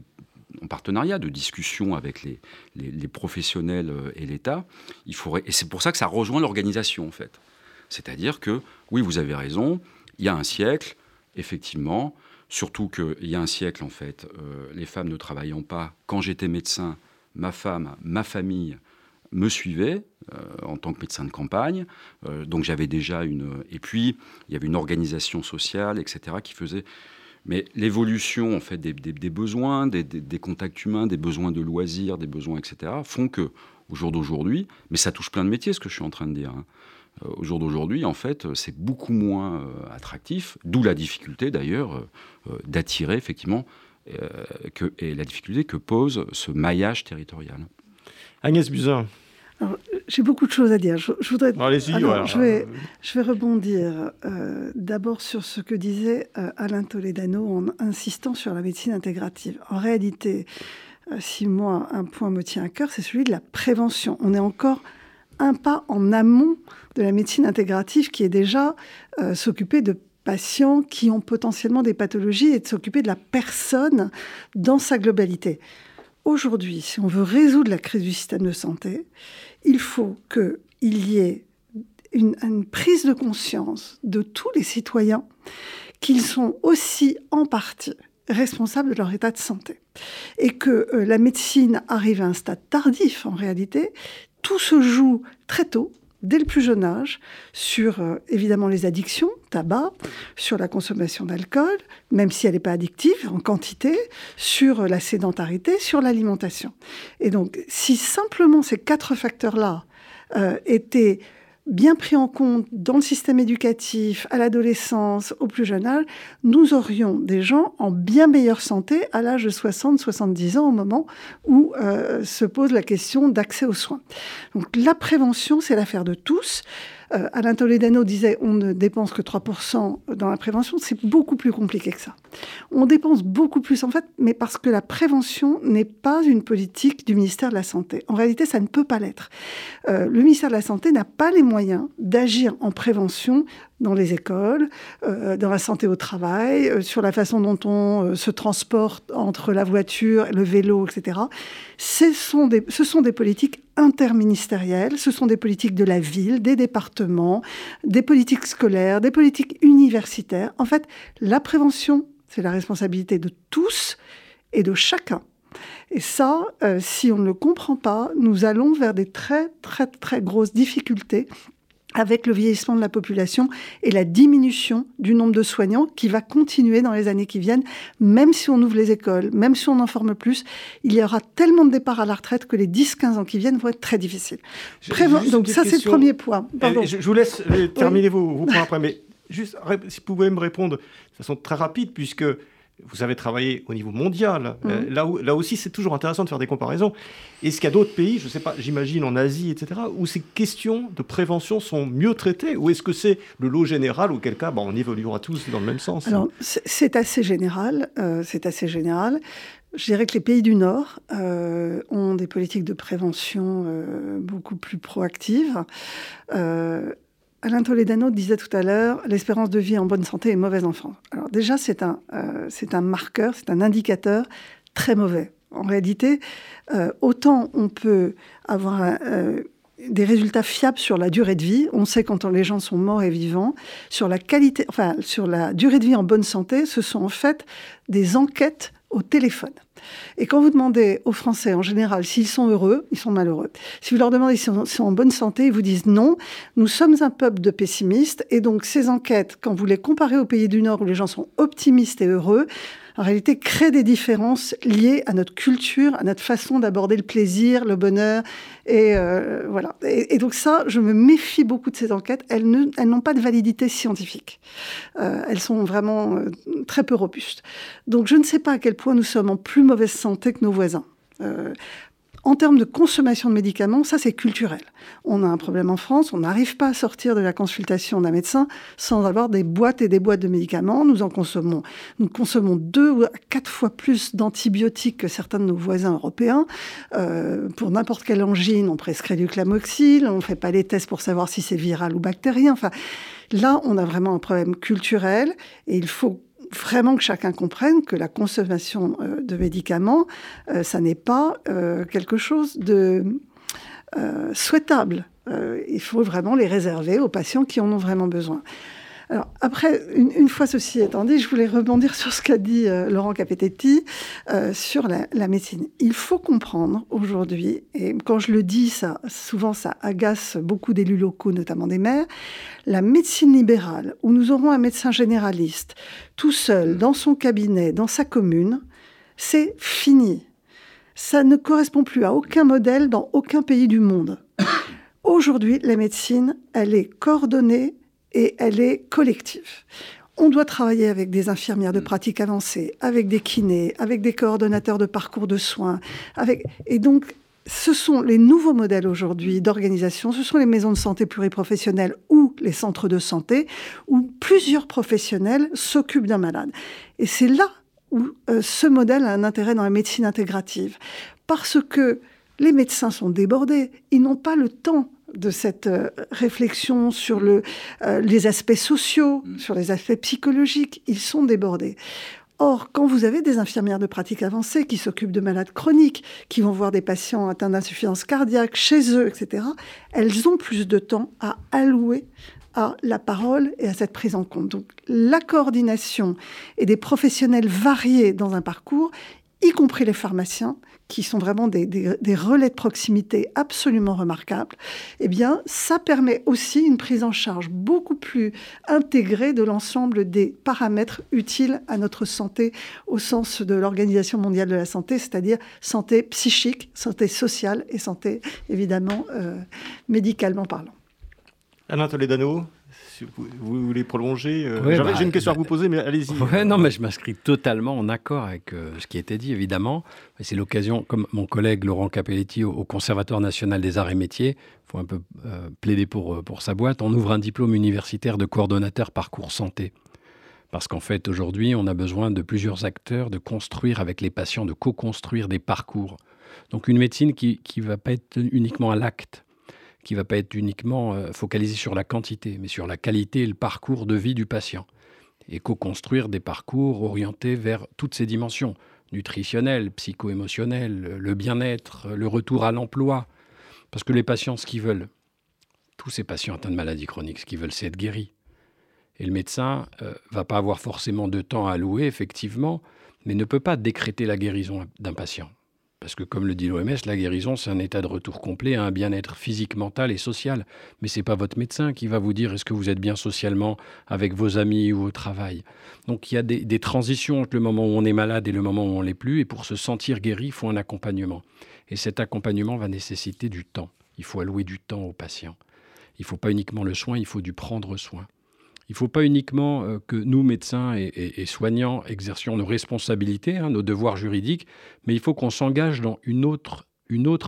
Speaker 4: en partenariat, de discussion avec les, les, professionnels euh, et l'État. Il faudrait, et c'est pour ça que ça rejoint l'organisation en fait. C'est-à-dire que oui, vous avez raison. Il y a un siècle, effectivement, surtout qu'il y a un siècle en fait, euh, les femmes ne travaillant pas. Quand j'étais médecin, ma femme, ma famille me suivaient euh, en tant que médecin de campagne. Euh, donc j'avais déjà une... Et puis, il y avait une organisation sociale, etc., qui faisait... Mais l'évolution en fait des, besoins, des, contacts humains, des besoins de loisirs, des besoins, etc., font que au jour d'aujourd'hui, mais ça touche plein de métiers, ce que je suis en train de dire. Hein. Euh, au jour d'aujourd'hui, en fait, c'est beaucoup moins attractif, d'où la difficulté d'ailleurs d'attirer effectivement que, et la difficulté que pose ce maillage territorial.
Speaker 2: Agnès Buzyn.
Speaker 3: J'ai beaucoup de choses à dire. Je, voudrais.
Speaker 2: Allez-y.
Speaker 3: je, vais, je vais rebondir euh, d'abord sur ce que disait euh, Alain Toledano en insistant sur la médecine intégrative. En réalité, euh, si moi un point me tient à cœur, c'est celui de la prévention. On est encore un pas en amont de la médecine intégrative qui est déjà s'occuper de patients qui ont potentiellement des pathologies et de s'occuper de la personne dans sa globalité. Aujourd'hui, si on veut résoudre la crise du système de santé, il faut qu'il y ait une, prise de conscience de tous les citoyens qu'ils sont aussi en partie responsables de leur état de santé. Et que euh, la médecine arrive à un stade tardif en réalité. Tout se joue très tôt dès le plus jeune âge sur euh, évidemment les addictions, tabac, sur la consommation d'alcool, même si elle n'est pas addictive en quantité, sur euh, la sédentarité, sur l'alimentation. Et donc, si simplement ces quatre facteurs-là euh, étaient bien pris en compte dans le système éducatif, à l'adolescence, au plus jeune âge, nous aurions des gens en bien meilleure santé à l'âge de 60-70 ans au moment où euh, se pose la question d'accès aux soins. Donc la prévention, c'est l'affaire de tous. Euh, Alain Toledano disait on ne dépense que 3% dans la prévention. C'est beaucoup plus compliqué que ça. On dépense beaucoup plus en fait, mais parce que la prévention n'est pas une politique du ministère de la Santé. En réalité, ça ne peut pas l'être. Euh, le ministère de la Santé n'a pas les moyens d'agir en prévention dans les écoles, euh, dans la santé au travail, euh, sur la façon dont on se transporte entre la voiture, le vélo, etc. Ce sont, des, ce sont des politiques interministérielles, ce sont des politiques de la ville, des départements, des politiques scolaires, des politiques universitaires. En fait, la prévention, c'est la responsabilité de tous et de chacun. Et ça, si on ne le comprend pas, nous allons vers des très, très, très grosses difficultés avec le vieillissement de la population et la diminution du nombre de soignants qui va continuer dans les années qui viennent, même si on ouvre les écoles, même si on en forme plus, il y aura tellement de départs à la retraite que les 10-15 ans qui viennent vont être très difficiles. Donc ça, c'est le premier point.
Speaker 2: Je, vous laisse euh, terminer vos, vos, points après, mais juste, si vous pouvez me répondre de façon très rapide, puisque vous avez travaillé au niveau mondial. Euh, mhm. là, là aussi, c'est toujours intéressant de faire des comparaisons. Est-ce qu'il y a d'autres pays, je ne sais pas, j'imagine en Asie, etc., où ces questions de prévention sont mieux traitées Ou est-ce que c'est le lot général, auquel cas bah, on évoluera tous dans le même sens?
Speaker 3: Alors, c'est assez général. Euh, c'est assez général. je dirais que les pays du Nord euh, ont des politiques de prévention beaucoup plus proactives. Euh, Alain Toledano disait tout à l'heure, l'espérance de vie en bonne santé est mauvaise en France. Alors déjà, c'est un, c'est un marqueur, c'est un indicateur très mauvais. En réalité, autant on peut avoir des résultats fiables sur la durée de vie. On sait quand les gens sont morts et vivants. Sur la qualité, sur la durée de vie en bonne santé, ce sont en fait des enquêtes au téléphone. Et quand vous demandez aux Français en général s'ils sont heureux, ils sont malheureux. Si vous leur demandez s'ils sont en bonne santé, ils vous disent non. Nous sommes un peuple de pessimistes et donc ces enquêtes, quand vous les comparez aux pays du Nord où les gens sont optimistes et heureux, en réalité, créent des différences liées à notre culture, à notre façon d'aborder le plaisir, le bonheur. Et euh, voilà. Et, donc ça, je me méfie beaucoup de ces enquêtes. Elles n'ont pas de validité scientifique. Euh, elles sont vraiment euh, très peu robustes. Donc je ne sais pas à quel point nous sommes en plus mauvaise santé que nos voisins. En termes de consommation de médicaments, ça c'est culturel. On a un problème en France, on n'arrive pas à sortir de la consultation d'un médecin sans avoir des boîtes et des boîtes de médicaments. Nous en consommons, nous consommons deux ou quatre fois plus d'antibiotiques que certains de nos voisins européens. Euh, pour n'importe quelle angine, on prescrit du clamoxyle, on ne fait pas les tests pour savoir si c'est viral ou bactérien. Enfin, là, on a vraiment un problème culturel et il faut vraiment que chacun comprenne que la consommation euh, de médicaments, euh, ça n'est pas euh, quelque chose de souhaitable. il faut vraiment les réserver aux patients qui en ont vraiment besoin. Alors, après, une, fois ceci étant dit, je voulais rebondir sur ce qu'a dit euh, Laurent Capetetti euh, sur la, médecine. Il faut comprendre aujourd'hui, et quand je le dis, ça, souvent ça agace beaucoup d'élus locaux, notamment des maires, la médecine libérale, où nous aurons un médecin généraliste tout seul, dans son cabinet, dans sa commune, c'est fini. Ça ne correspond plus à aucun modèle dans aucun pays du monde. Aujourd'hui, la médecine, elle est coordonnée et elle est collective. On doit travailler avec des infirmières de mm. pratique avancée, avec des kinés, avec des coordonnateurs de parcours de soins, avec et donc ce sont les nouveaux modèles aujourd'hui d'organisation, ce sont les maisons de santé pluriprofessionnelles ou les centres de santé où plusieurs professionnels s'occupent d'un malade. Et c'est là où euh, ce modèle a un intérêt dans la médecine intégrative parce que les médecins sont débordés, ils n'ont pas le temps de cette euh, réflexion sur le, euh, les aspects sociaux, mm. sur les aspects psychologiques. Ils sont débordés. Or, quand vous avez des infirmières de pratique avancée qui s'occupent de malades chroniques, qui vont voir des patients atteints d'insuffisance cardiaque chez eux, etc., elles ont plus de temps à allouer à la parole et à cette prise en compte. Donc, la coordination et des professionnels variés dans un parcours, y compris les pharmaciens, qui sont vraiment des, relais de proximité absolument remarquables, eh bien, ça permet aussi une prise en charge beaucoup plus intégrée de l'ensemble des paramètres utiles à notre santé au sens de l'Organisation mondiale de la santé, c'est-à-dire santé psychique, santé sociale et santé, évidemment, euh, médicalement parlant.
Speaker 2: Alain Toledano, vous, voulez prolonger euh, bah, J'ai une question à vous poser, mais allez-y.
Speaker 5: Ouais, non, mais je m'inscris totalement en accord avec euh, ce qui a été dit, évidemment. C'est l'occasion, comme mon collègue Laurent Capelletti au, Conservatoire national des arts et métiers, il faut un peu euh, plaider pour, pour sa boîte, on ouvre un diplôme universitaire de coordonnateur parcours santé. Parce qu'en fait, aujourd'hui, on a besoin de plusieurs acteurs, de construire avec les patients, de co-construire des parcours. Donc une médecine qui ne va pas être uniquement à l'acte, qui va pas être uniquement euh, focalisé sur la quantité, mais sur la qualité et le parcours de vie du patient. Et co-construire des parcours orientés vers toutes ces dimensions, nutritionnelles, psycho-émotionnelles, le bien-être, le retour à l'emploi. Parce que les patients, ce qu'ils veulent, tous ces patients atteints de maladies chroniques, ce qu'ils veulent, c'est être guéris. Et le médecin euh, va pas avoir forcément de temps à louer, effectivement, mais ne peut pas décréter la guérison d'un patient. Parce que comme le dit l'OMS, la guérison, c'est un état de retour complet à un bien-être physique, mental et social. Mais ce n'est pas votre médecin qui va vous dire est-ce que vous êtes bien socialement avec vos amis ou au travail? Donc il y a des, transitions entre le moment où on est malade et le moment où on l'est plus. Et pour se sentir guéri, il faut un accompagnement. Et cet accompagnement va nécessiter du temps. Il faut allouer du temps au patient. Il ne faut pas uniquement le soin, il faut du prendre soin. Il ne faut pas uniquement euh, que nous, médecins et, soignants, exercions nos responsabilités, hein, nos devoirs juridiques, mais il faut qu'on s'engage dans une autre,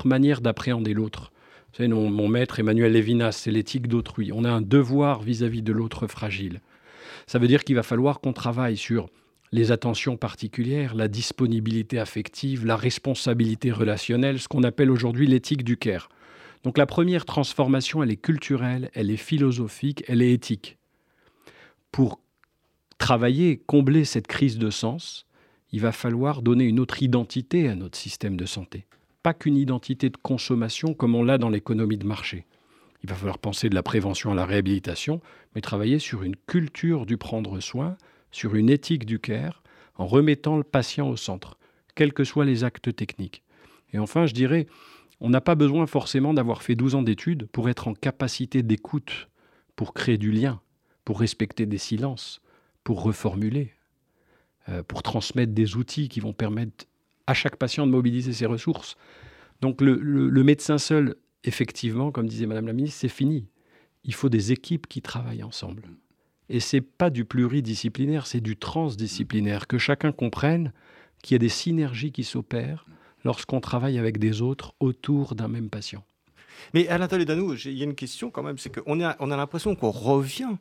Speaker 5: manière d'appréhender l'autre. Vous savez, mon, maître Emmanuel Lévinas, c'est l'éthique d'autrui. On a un devoir vis-à-vis de l'autre fragile. Ça veut dire qu'il va falloir qu'on travaille sur les attentions particulières, la disponibilité affective, la responsabilité relationnelle, ce qu'on appelle aujourd'hui l'éthique du care. Donc la première transformation, elle est culturelle, elle est philosophique, elle est éthique. Pour travailler, combler cette crise de sens, il va falloir donner une autre identité à notre système de santé. Pas qu'une identité de consommation comme on l'a dans l'économie de marché. Il va falloir penser de la prévention à la réhabilitation, mais travailler sur une culture du prendre soin, sur une éthique du care, en remettant le patient au centre, quels que soient les actes techniques. Et enfin, je dirais, on n'a pas besoin forcément d'avoir fait 12 ans d'études pour être en capacité d'écoute, pour créer du lien, pour respecter des silences, pour reformuler, euh, pour transmettre des outils qui vont permettre à chaque patient de mobiliser ses ressources. Donc le médecin seul, effectivement, comme disait Madame la ministre, c'est fini. Il faut des équipes qui travaillent ensemble. Et c'est pas du pluridisciplinaire, c'est du transdisciplinaire, que chacun comprenne qu'il y a des synergies qui s'opèrent lorsqu'on travaille avec des autres autour d'un même patient.
Speaker 2: Mais Alain Toledano, il y a une question quand même, c'est qu'on a, on a l'impression qu'on revient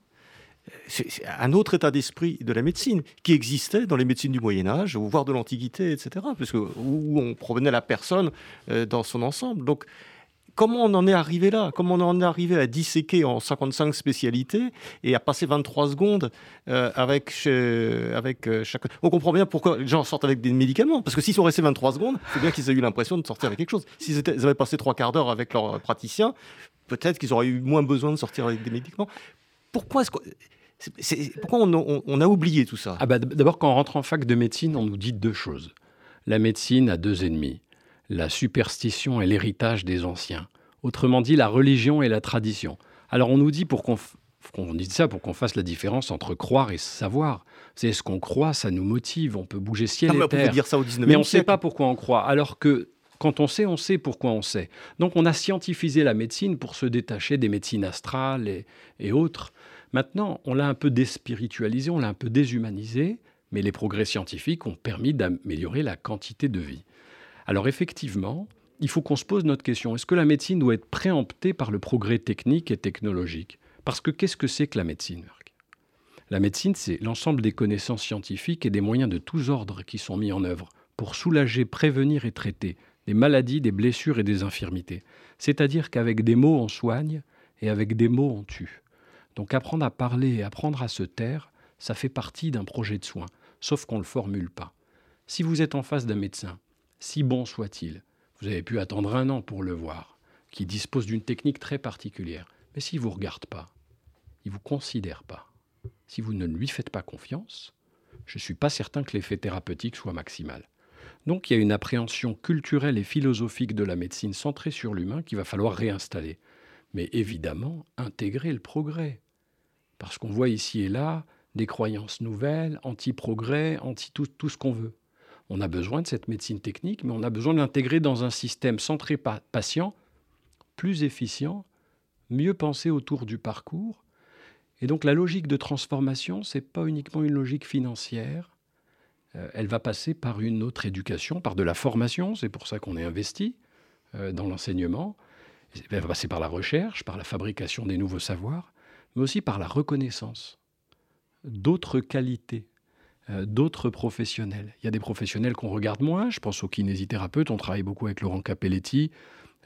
Speaker 2: à un autre état d'esprit de la médecine qui existait dans les médecines du Moyen Âge, voire de l'Antiquité, etc., parce que, où on provenait la personne euh, dans son ensemble. Donc Comment on en est arrivé là? Comment on en est arrivé à disséquer en 55 spécialités et à passer 23 secondes euh, avec, avec euh, chaque... On comprend bien pourquoi les gens sortent avec des médicaments. Parce que s'ils sont restés 23 secondes, c'est bien qu'ils aient eu l'impression de sortir avec quelque chose. S'ils avaient passé trois quarts d'heure avec leur praticien, peut-être qu'ils auraient eu moins besoin de sortir avec des médicaments. Pourquoi est-ce pourquoi on, on, a oublié tout ça?
Speaker 5: Ah bah, D'abord, quand on rentre en fac de médecine, on nous dit deux choses. La médecine a deux ennemis la superstition et l'héritage des anciens. Autrement dit, la religion et la tradition. Alors on nous dit pour qu'on dit ça pour qu'on fasse la différence entre croire et savoir. C'est ce qu'on croit, ça nous motive, on peut bouger ciel et terre.
Speaker 2: Dire ça au
Speaker 5: mais on
Speaker 2: ne
Speaker 5: sait pas pourquoi on croit. Alors que quand on sait, on sait pourquoi on sait. Donc on a scientifisé la médecine pour se détacher des médecines astrales et, et autres. Maintenant, on l'a un peu déspiritualisé, on l'a un peu déshumanisé, mais les progrès scientifiques ont permis d'améliorer la quantité de vie. Alors effectivement, il faut qu'on se pose notre question. Est-ce que la médecine doit être préemptée par le progrès technique et technologique? Parce que qu'est-ce que c'est que la médecine, La médecine, c'est l'ensemble des connaissances scientifiques et des moyens de tous ordres qui sont mis en œuvre pour soulager, prévenir et traiter des maladies, des blessures et des infirmités. C'est-à-dire qu'avec des mots, on soigne et avec des mots, on tue. Donc apprendre à parler et apprendre à se taire, ça fait partie d'un projet de soin, sauf qu'on ne le formule pas. Si vous êtes en face d'un médecin si bon soit-il, vous avez pu attendre un an pour le voir, qui dispose d'une technique très particulière. Mais s'il ne vous regarde pas, il ne vous considère pas, si vous ne lui faites pas confiance, je ne suis pas certain que l'effet thérapeutique soit maximal. Donc il y a une appréhension culturelle et philosophique de la médecine centrée sur l'humain qu'il va falloir réinstaller. Mais évidemment, intégrer le progrès. Parce qu'on voit ici et là des croyances nouvelles, anti-progrès, anti-tout tout ce qu'on veut. On a besoin de cette médecine technique, mais on a besoin de l'intégrer dans un système centré patient, plus efficient, mieux pensé autour du parcours. Et donc la logique de transformation, ce n'est pas uniquement une logique financière. Euh, elle va passer par une autre éducation, par de la formation. C'est pour ça qu'on est investi euh, dans l'enseignement. Elle va passer par la recherche, par la fabrication des nouveaux savoirs, mais aussi par la reconnaissance d'autres qualités euh, d'autres professionnels. Il y a des professionnels qu'on regarde moins, je pense aux kinésithérapeutes, on travaille beaucoup avec Laurent Capelletti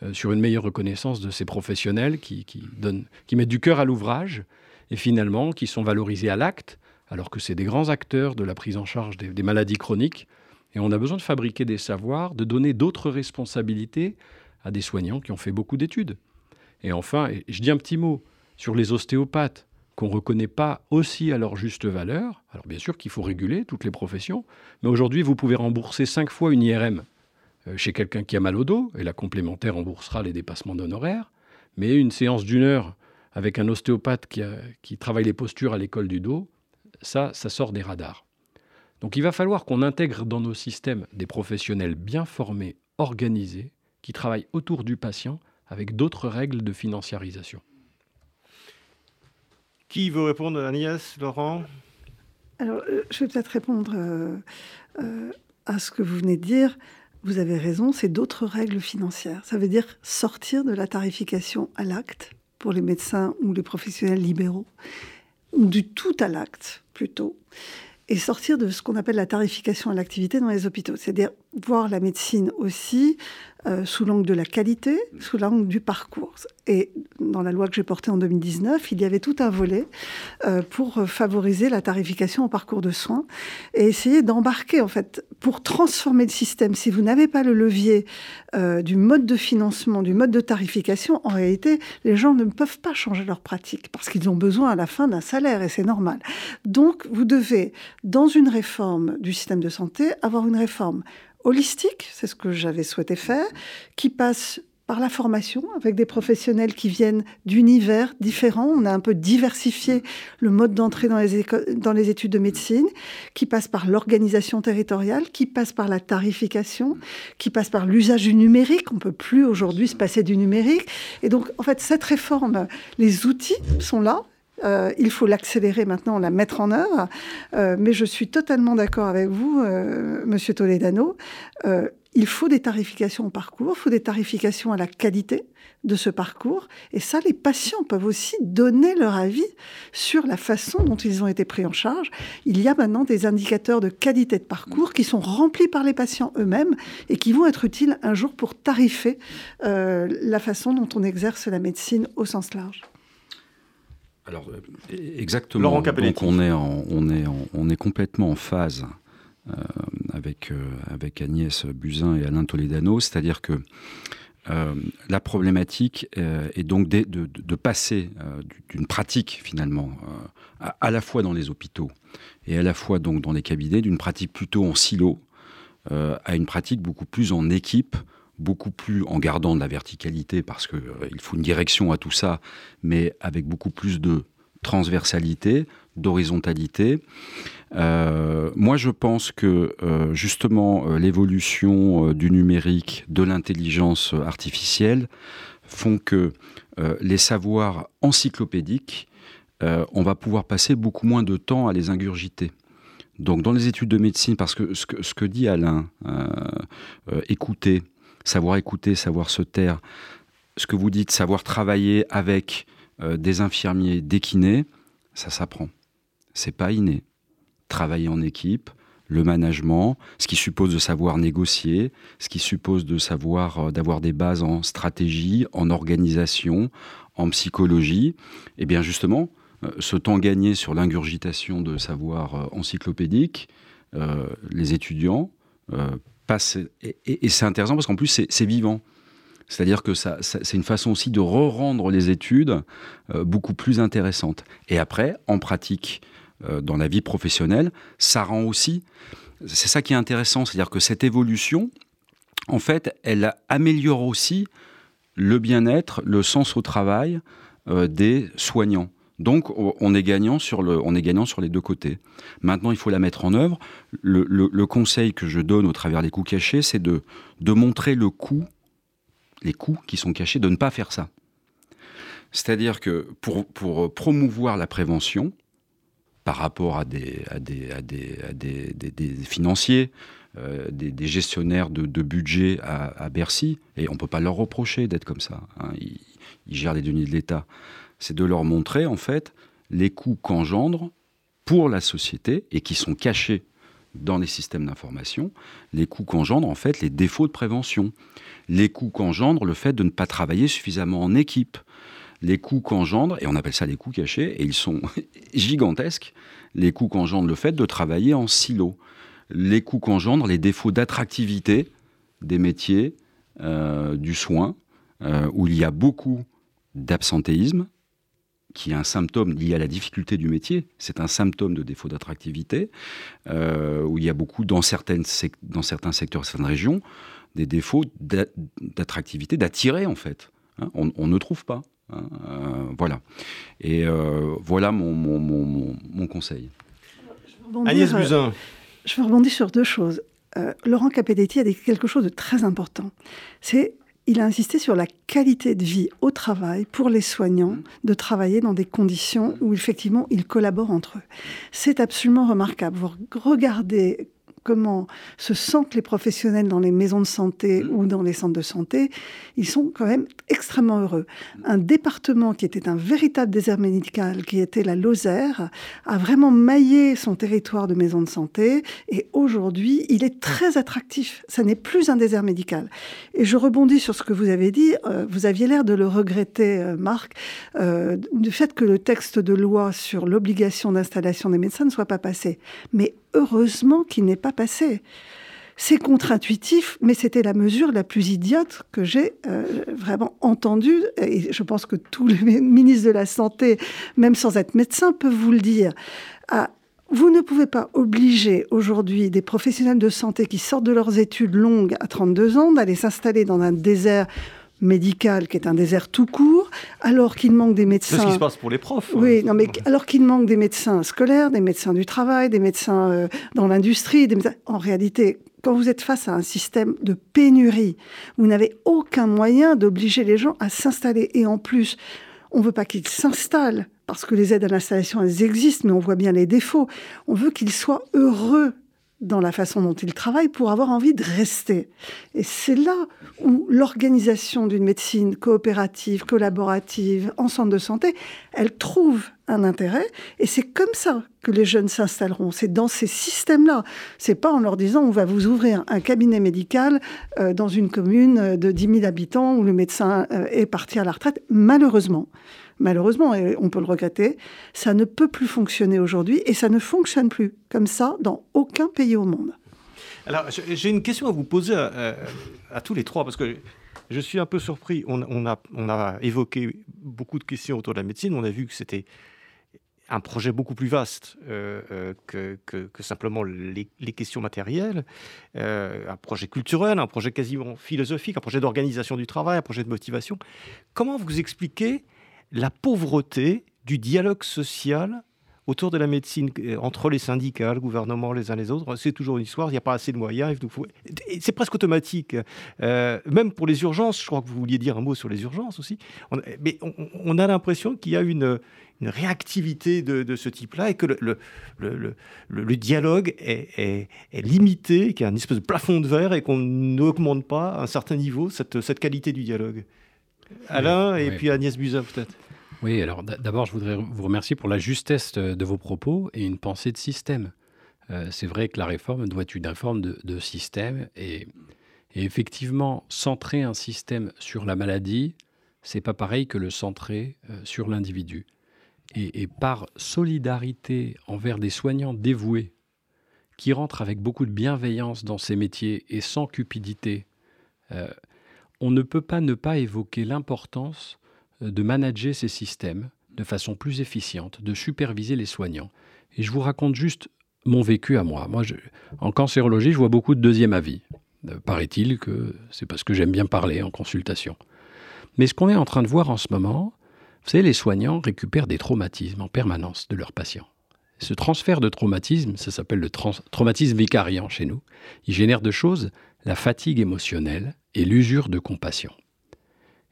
Speaker 5: euh, sur une meilleure reconnaissance de ces professionnels qui, donnent, qui mettent du cœur à l'ouvrage et finalement qui sont valorisés à l'acte, alors que c'est des grands acteurs de la prise en charge des, maladies chroniques. Et on a besoin de fabriquer des savoirs, de donner d'autres responsabilités à des soignants qui ont fait beaucoup d'études. Et enfin, je dis un petit mot sur les ostéopathes qu'on ne reconnaît pas aussi à leur juste valeur. Alors bien sûr qu'il faut réguler toutes les professions, mais aujourd'hui vous pouvez rembourser cinq fois une IRM euh, chez quelqu'un qui a mal au dos, et la complémentaire remboursera les dépassements d'honoraires, mais une séance d'une heure avec un ostéopathe qui, qui travaille les postures à l'école du dos, ça, ça sort des radars. Donc il va falloir qu'on intègre dans nos systèmes des professionnels bien formés, organisés, qui travaillent autour du patient avec d'autres règles de financiarisation.
Speaker 2: Qui veut répondre Agnès, Laurent?
Speaker 3: Alors, euh, je vais peut-être répondre euh, euh, à ce que vous venez de dire. Vous avez raison, c'est d'autres règles financières. Ça veut dire sortir de la tarification à l'acte pour les médecins ou les professionnels libéraux, ou du tout à l'acte plutôt, et sortir de ce qu'on appelle la tarification à l'activité dans les hôpitaux. C'est-à-dire voir la médecine aussi euh, sous l'angle de la qualité, sous l'angle du parcours. Et dans la loi que j'ai portée en 2019, il y avait tout un volet euh, pour favoriser la tarification au parcours de soins et essayer d'embarquer, en fait, pour transformer le système. Si vous n'avez pas le levier euh, du mode de financement, du mode de tarification, en réalité, les gens ne peuvent pas changer leur pratique parce qu'ils ont besoin à la fin d'un salaire et c'est normal. Donc, vous devez, dans une réforme du système de santé, avoir une réforme holistique, c'est ce que j'avais souhaité faire, qui passe par la formation, avec des professionnels qui viennent d'univers différents. On a un peu diversifié le mode d'entrée dans les, études de médecine, qui passe par l'organisation territoriale, qui passe par la tarification, qui passe par l'usage du numérique. On peut plus aujourd'hui se passer du numérique. Et donc, en fait, cette réforme, les outils sont là, euh, il faut l'accélérer maintenant, la mettre en œuvre. Euh, mais je suis totalement d'accord avec vous, euh, Monsieur Toledano. il faut des tarifications au parcours, il faut des tarifications à la qualité de ce parcours. Et ça, les patients peuvent aussi donner leur avis sur la façon dont ils ont été pris en charge. Il y a maintenant des indicateurs de qualité de parcours qui sont remplis par les patients eux-mêmes et qui vont être utiles un jour pour tarifer la façon dont on exerce la médecine au sens large.
Speaker 4: Alors, euh, exactement. Donc, on est, on, est on est complètement en phase euh, avec, euh, avec Agnès Buzyn et Alain Toledano, c'est-à-dire que la problématique est donc de, de, passer d'une pratique finalement à, à, la fois dans les hôpitaux et à la fois donc dans les cabinets, d'une pratique plutôt en silo à une pratique beaucoup plus en équipe beaucoup plus en gardant de la verticalité parce qu'il euh, faut une direction à tout ça, mais avec beaucoup plus de transversalité, d'horizontalité. Euh, moi, je pense que euh, justement l'évolution du numérique, de l'intelligence artificielle, font que les savoirs encyclopédiques, on va pouvoir passer beaucoup moins de temps à les ingurgiter. Donc, dans les études de médecine, parce que ce que, ce que dit Alain, écouter, savoir écouter, savoir se taire, ce que vous dites, savoir travailler avec euh, des infirmiers, des kinés, ça s'apprend. C'est pas inné. Travailler en équipe, le management, ce qui suppose de savoir négocier, ce qui suppose de savoir euh, d'avoir des bases en stratégie, en organisation, en psychologie, et eh bien justement, euh, ce temps gagné sur l'ingurgitation de savoir encyclopédique, les étudiants et, c'est intéressant parce qu'en plus, c'est vivant. C'est-à-dire que ça, c'est une façon aussi de re-rendre les études euh, beaucoup plus intéressantes. Et après, en pratique, euh, dans la vie professionnelle, ça rend aussi. C'est ça qui est intéressant, c'est-à-dire que cette évolution, en fait, elle améliore aussi le bien-être, le sens au travail euh, des soignants. Donc on est, gagnant sur les deux côtés. Maintenant, il faut la mettre en œuvre. Le, conseil que je donne au travers des coûts cachés, c'est de, montrer le coût, les coûts qui sont cachés, de ne pas faire ça. C'est-à-dire que pour, promouvoir la prévention, par rapport à des, financiers, des, gestionnaires de, budget à, Bercy, et on ne peut pas leur reprocher d'être comme ça. Hein. ils, gèrent les deniers de l'État c'est de leur montrer en fait les coûts qu'engendre pour la société et qui sont cachés dans les systèmes d'information, les coûts qu'engendre en fait les défauts de prévention, les coûts qu'engendre le fait de ne pas travailler suffisamment en équipe, les coûts qu'engendre, et on appelle ça les coûts cachés, et ils sont gigantesques, les coûts qu'engendre le fait de travailler en silo, les coûts qu'engendre les défauts d'attractivité des métiers euh, du soin, euh, où il y a beaucoup d'absentéisme, qui est un symptôme lié à la difficulté du métier, c'est un symptôme de défaut d'attractivité, euh, où il y a beaucoup, dans, certaines dans certains secteurs, certaines régions, des défauts d'attractivité, d'attirer en fait. Hein. on, ne trouve pas. Hein. Euh, voilà. Et euh, voilà mon, mon, mon, mon, conseil.
Speaker 2: Agnès Buzyn.
Speaker 3: Je veux rebondir sur deux choses. Laurent Capedetti a dit quelque chose de très important. C'est il a insisté sur la qualité de vie au travail pour les soignants, mmh. de travailler dans des conditions où effectivement ils collaborent entre eux. C'est absolument remarquable. Vous regardez comment se sentent les professionnels dans les maisons de santé ou dans les centres de santé, ils sont quand même extrêmement heureux. Un département qui était un véritable désert médical, qui était la Lozère, a vraiment maillé son territoire de maisons de santé et aujourd'hui, il est très attractif. Ça n'est plus un désert médical. Et je rebondis sur ce que vous avez dit. Euh, vous aviez l'air de le regretter, euh, Marc, euh, du fait que le texte de loi sur l'obligation d'installation des médecins ne soit pas passé. Mais heureusement qu'il n'est pas passé. C'est contre-intuitif, mais c'était la mesure la plus idiote que j'ai vraiment entendue. Et je pense que tous les ministres de la Santé, même sans être médecin, peuvent vous le dire. Ah, vous ne pouvez pas obliger aujourd'hui des professionnels de santé qui sortent de leurs études longues à 32 ans d'aller s'installer dans un désert médical qui est un désert tout court, alors qu'il manque des médecins.
Speaker 2: C'est ce qui se passe pour les profs.
Speaker 3: Hein. Oui, non, mais alors qu'il manque des médecins scolaires, des médecins du travail, des médecins euh, dans l'industrie. En réalité, quand vous êtes face à un système de pénurie, vous n'avez aucun moyen d'obliger les gens à s'installer. Et en plus, on ne veut pas qu'ils s'installent parce que les aides à l'installation, elles existent, mais on voit bien les défauts. On veut qu'ils soient heureux dans la façon dont ils travaillent pour avoir envie de rester. Et c'est là où l'organisation d'une médecine coopérative, collaborative, en centre de santé, elle trouve un intérêt. Et c'est comme ça que les jeunes s'installeront. C'est dans ces systèmes-là. C'est pas en leur disant on va vous ouvrir un cabinet médical euh, dans une commune de 10 000 habitants où le médecin euh, est parti à la retraite. Malheureusement, malheureusement, et on peut le regretter, ça ne peut plus fonctionner aujourd'hui et ça ne fonctionne plus comme ça dans aucun pays au monde.
Speaker 2: Alors, j'ai une question à vous poser à, tous les trois, parce que je suis un peu surpris. On, a, on a évoqué beaucoup de questions autour de la médecine. On a vu que c'était un projet beaucoup plus vaste euh, euh, que, simplement les, questions matérielles, euh, un projet culturel, un projet quasiment philosophique, un projet d'organisation du travail, un projet de motivation. Comment vous expliquez la pauvreté du dialogue social autour de la médecine, entre les syndicats, le gouvernement, les uns les autres, c'est toujours une histoire, il n'y a pas assez de moyens. C'est presque automatique. Même pour les urgences, je crois que vous vouliez dire un mot sur les urgences aussi, mais on, a l'impression qu'il y a une, réactivité de, ce type-là et que le, le, dialogue est, limité, qu'il y a un espèce de plafond de verre et qu'on n'augmente pas à un certain niveau cette, cette qualité du dialogue. Alain et puis Agnès Buzyn peut-être.
Speaker 5: Oui, alors d'abord je voudrais vous remercier pour la justesse de vos propos et une pensée de système. Euh, c'est vrai que la réforme doit être une réforme de, système et, effectivement centrer un système sur la maladie, c'est pas pareil que le centrer euh, sur l'individu. Et, par solidarité envers des soignants dévoués qui rentrent avec beaucoup de bienveillance dans ces métiers et sans cupidité, euh, on ne peut pas ne pas évoquer l'importance euh, de manager ces systèmes de façon plus efficiente, de superviser les soignants. Et je vous raconte juste mon vécu à moi. Moi, en cancérologie, je vois beaucoup de deuxième avis. Euh, paraît-il que c'est parce que j'aime bien parler en consultation. Mais ce qu'on est en train de voir en ce moment, vous savez, les soignants récupèrent des traumatismes en permanence de leurs patients. Ce transfert de traumatisme, ça s'appelle le traumatisme vicariant chez nous, il génère deux choses, la fatigue émotionnelle et l'usure de compassion.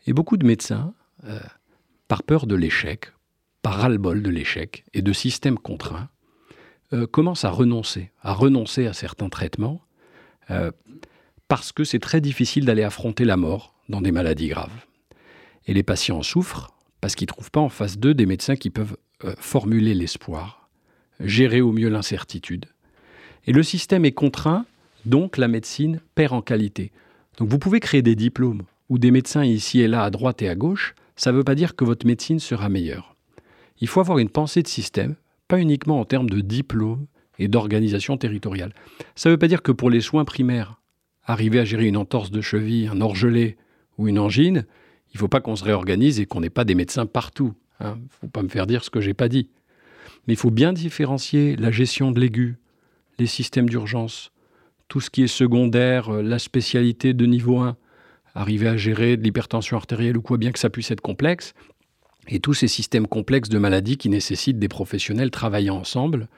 Speaker 5: Et beaucoup de médecins, euh, par peur de l'échec, par ras-le-bol de l'échec et de systèmes contraints, euh, commencent à renoncer, à renoncer à certains traitements, euh, parce que c'est très difficile d'aller affronter la mort dans des maladies graves. Et les patients souffrent parce qu'ils ne trouvent pas en face d'eux des médecins qui peuvent formuler l'espoir, gérer au mieux l'incertitude. Et le système est contraint donc la médecine perd en qualité. Donc vous pouvez créer des diplômes ou des médecins ici et là à droite et à gauche, ça ne veut pas dire que votre médecine sera meilleure. Il faut avoir une pensée de système, pas uniquement en termes de diplôme et d'organisation territoriale. Ça ne veut pas dire que pour les soins primaires, arriver à gérer une entorse de cheville, un orgelet ou une angine, il ne faut pas qu'on se réorganise et qu'on n'ait pas des médecins partout. Il hein. ne faut pas me faire dire ce que j'ai pas dit. Mais il faut bien différencier la gestion de l'aigu, les systèmes d'urgence, tout ce qui est secondaire, euh, la spécialité de niveau 1, arriver à gérer de l'hypertension artérielle ou quoi, bien que ça puisse être complexe, et tous ces systèmes complexes de maladies qui nécessitent des professionnels travaillant ensemble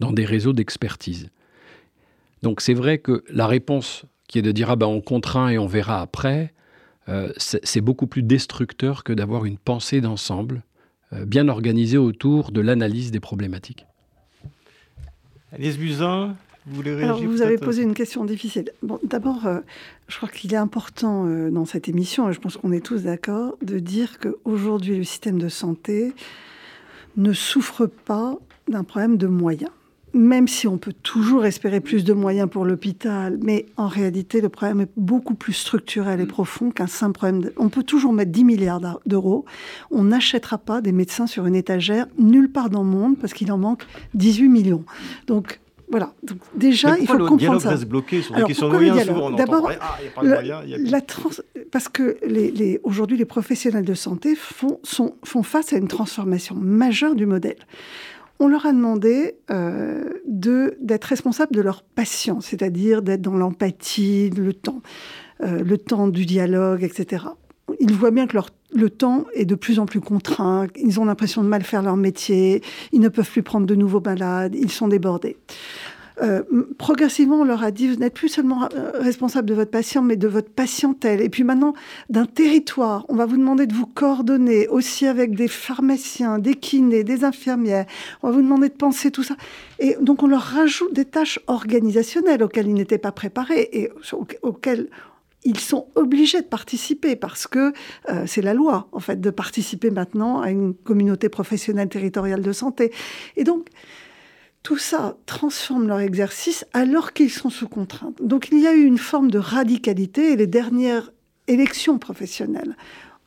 Speaker 5: dans des réseaux d'expertise. Donc c'est vrai que la réponse qui est de dire ah ben on contraint et on verra après, euh, c'est beaucoup plus destructeur que d'avoir une pensée d'ensemble euh, bien organisée autour de l'analyse des problématiques.
Speaker 2: Alice Buzyn, Vous voulez réagir
Speaker 3: Alors, vous avez posé une question difficile. Bon, d'abord, euh, je crois qu'il est important euh, dans cette émission, et je pense qu'on est tous d'accord, de dire qu'aujourd'hui, le système de santé ne souffre pas d'un problème de moyens même si on peut toujours espérer plus de moyens pour l'hôpital, mais en réalité, le problème est beaucoup plus structurel et mm. profond qu'un simple problème. On peut toujours mettre 10 milliards d'euros. On n'achètera pas des médecins sur une étagère nulle part dans le monde parce qu'il en manque 18 millions. Donc, voilà. Donc, déjà, il faut le comprendre ça.
Speaker 2: reste bloqué sur des questions de moyens
Speaker 3: D'abord, la trans... parce que les, les... aujourd'hui, les professionnels de santé font, sont, font face à une transformation majeure du modèle on leur a demandé euh, d'être responsables de leurs patients, c'est-à-dire d'être dans l'empathie, le temps, euh, le temps du dialogue, etc. Ils voient bien que leur, le temps est de plus en plus contraint, ils ont l'impression de mal faire leur métier, ils ne peuvent plus prendre de nouveaux malades, ils sont débordés. Euh, progressivement, on leur a dit, vous n'êtes plus seulement euh, responsable de votre patient, mais de votre patientèle. Et puis maintenant, d'un territoire, on va vous demander de vous coordonner aussi avec des pharmaciens, des kinés, des infirmières. On va vous demander de penser tout ça. Et donc, on leur rajoute des tâches organisationnelles auxquelles ils n'étaient pas préparés et auxquelles ils sont obligés de participer parce que euh, c'est la loi, en fait, de participer maintenant à une communauté professionnelle territoriale de santé. Et donc, tout ça transforme leur exercice alors qu'ils sont sous contrainte. Donc il y a eu une forme de radicalité et les dernières élections professionnelles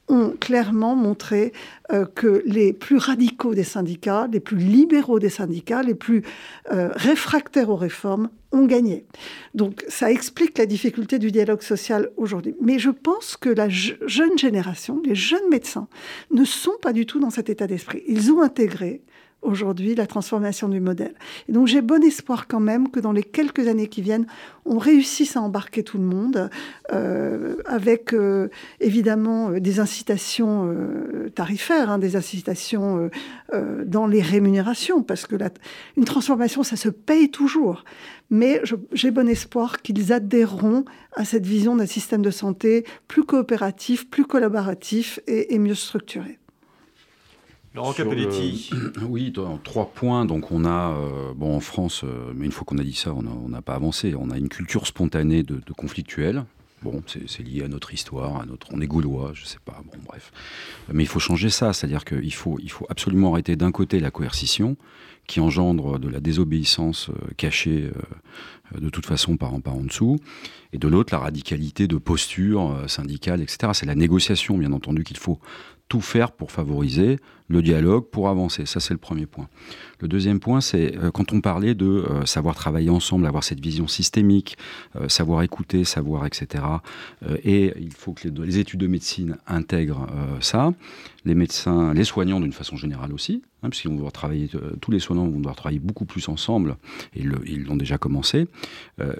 Speaker 3: ont clairement montré euh, que les plus radicaux des syndicats, les plus libéraux des syndicats, les plus euh, réfractaires aux réformes ont gagné. Donc ça explique la difficulté du dialogue social aujourd'hui. Mais je pense que la jeune génération, les jeunes médecins, ne sont pas du tout dans cet état d'esprit. Ils ont intégré aujourd'hui la transformation du modèle. Et donc j'ai bon espoir quand même que dans les quelques années qui viennent, on réussisse à embarquer tout le monde euh, avec euh, évidemment euh, des incitations tarifaires, hein, des incitations dans les rémunérations, parce que une transformation, ça se paye toujours. Mais j'ai bon espoir qu'ils adhéreront à cette vision d'un système de santé plus coopératif, plus collaboratif et mieux structuré.
Speaker 2: Laurent Capelletti.
Speaker 4: Oui, trois points. Donc on a, euh, bon en France, euh, mais une fois qu'on a dit ça, on n'a pas avancé. On a une culture spontanée de, de conflictuel. Bon, c'est lié à notre histoire, à notre, on est gaulois, je sais pas. Bon, bref. Mais il faut changer ça, c'est-à-dire qu'il faut, il faut absolument arrêter d'un côté la coercition, qui engendre de la désobéissance euh, cachée de toute façon par en, par en dessous, et de l'autre la radicalité de posture syndicale, etc. C'est la négociation, bien entendu, qu'il faut tout faire pour favoriser le dialogue, pour avancer. Ça, c'est le premier point. Le deuxième point, c'est euh, quand on parlait de euh, savoir travailler ensemble, avoir cette vision systémique, euh, savoir écouter, savoir, etc. et il faut que les, études de médecine intègrent ça. Les médecins, les soignants d'une façon générale aussi, hein, puisqu'ils vont devoir travailler, tous les soignants vont devoir travailler beaucoup plus ensemble, et ils l'ont déjà commencé.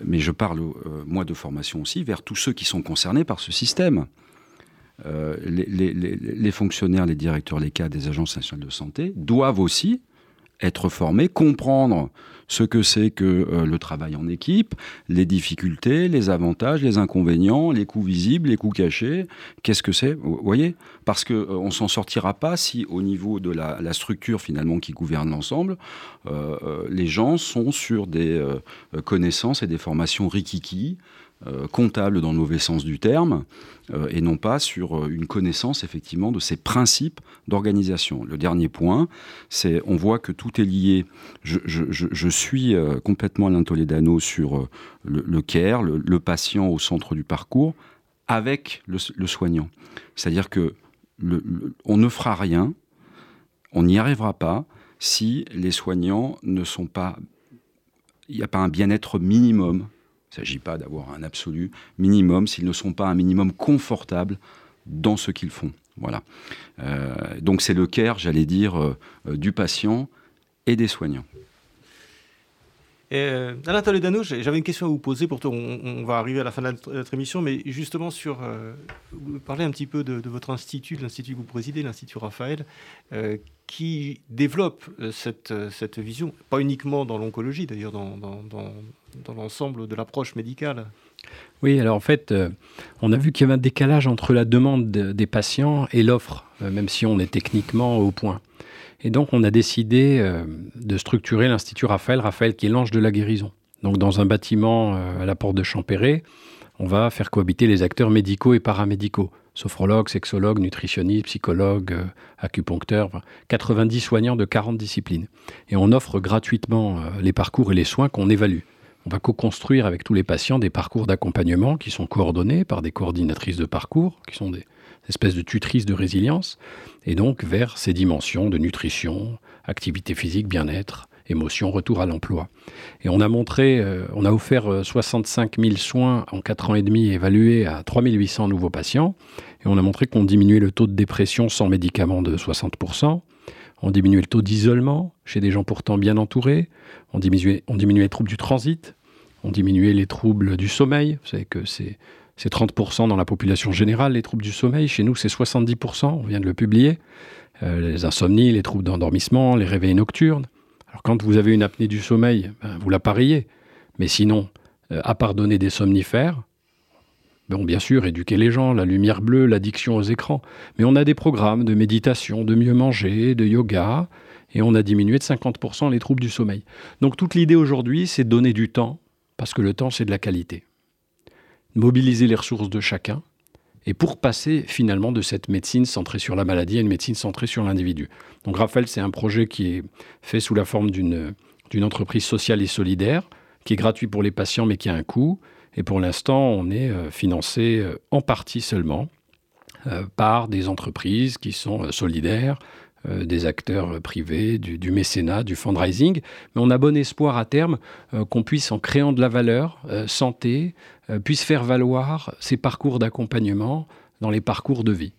Speaker 4: mais je parle, moi, de formation aussi vers tous ceux qui sont concernés par ce système. Euh, les, fonctionnaires, les directeurs, les cadres des agences nationales de santé doivent aussi être formés, comprendre ce que c'est que euh, le travail en équipe, les difficultés, les avantages, les inconvénients, les coûts visibles, les coûts cachés. Qu'est-ce que c'est? Vous voyez? Parce qu'on euh, on s'en sortira pas si, au niveau de la, structure finalement qui gouverne l'ensemble, les gens sont sur des connaissances et des formations rikiki, euh, comptable dans le mauvais sens du terme, euh, et non pas sur euh, une connaissance effectivement de ces principes d'organisation. Le dernier point, c'est on voit que tout est lié. Je, suis complètement Alain Toledano sur le, care, le, patient au centre du parcours, avec le, soignant. C'est-à-dire que on ne fera rien, on n'y arrivera pas si les soignants ne sont pas il n'y a pas un bien-être minimum il ne s'agit pas d'avoir un absolu minimum s'ils ne sont pas un minimum confortable dans ce qu'ils font. Voilà. Euh, donc c'est le care, j'allais dire, euh, euh, du patient et des soignants.
Speaker 2: Euh, Alain j'avais une question à vous poser. Pour on, va arriver à la fin de notre émission, mais justement sur vous parlez un petit peu de, votre institut, l'institut que vous présidez, l'institut Raphaël, qui développe cette, cette vision, pas uniquement dans l'oncologie, d'ailleurs dans l'ensemble de l'approche médicale.
Speaker 5: Oui, alors en fait, euh, on a vu qu'il y avait un décalage entre la demande des patients et l'offre, euh, même si on est techniquement au point. Et donc, on a décidé euh, de structurer l'Institut Raphaël, Raphaël qui est l'ange de la guérison. Donc dans un bâtiment à la porte de Champéret, on va faire cohabiter les acteurs médicaux et paramédicaux sophrologue, sexologue, nutritionniste, psychologue, euh, acupuncteur, 90 soignants de 40 disciplines. Et on offre gratuitement les parcours et les soins qu'on évalue. On va co-construire avec tous les patients des parcours d'accompagnement qui sont coordonnés par des coordinatrices de parcours, qui sont des espèces de tutrices de résilience, et donc vers ces dimensions de nutrition, activité physique, bien-être, émotion, retour à l'emploi. Et on a montré, euh, on a offert 65 000 soins en 4 ans et demi évalués à 3 800 nouveaux patients. Et on a montré qu'on diminuait le taux de dépression sans médicaments de 60%. On diminuait le taux d'isolement chez des gens pourtant bien entourés. On diminuait, les troubles du transit. On diminuait les troubles du sommeil. Vous savez que c'est, 30% dans la population générale, les troubles du sommeil. Chez nous, c'est 70%. On vient de le publier. Euh, les insomnies, les troubles d'endormissement, les réveils nocturnes. Alors quand vous avez une apnée du sommeil, ben, vous la pariez. Mais sinon, euh, à part donner des somnifères, Bon, bien sûr, éduquer les gens, la lumière bleue, l'addiction aux écrans. Mais on a des programmes de méditation, de mieux manger, de yoga, et on a diminué de 50% les troubles du sommeil. Donc toute l'idée aujourd'hui, c'est donner du temps, parce que le temps, c'est de la qualité. Mobiliser les ressources de chacun, et pour passer finalement de cette médecine centrée sur la maladie à une médecine centrée sur l'individu. Donc Raphaël, c'est un projet qui est fait sous la forme d'une entreprise sociale et solidaire, qui est gratuit pour les patients, mais qui a un coût et pour l'instant, on est euh, financé euh, en partie seulement euh, par des entreprises qui sont solidaires, des acteurs privés, du, mécénat, du fundraising. Mais on a bon espoir à terme qu'on puisse, en créant de la valeur, santé, puisse faire valoir ces parcours d'accompagnement dans les parcours de vie.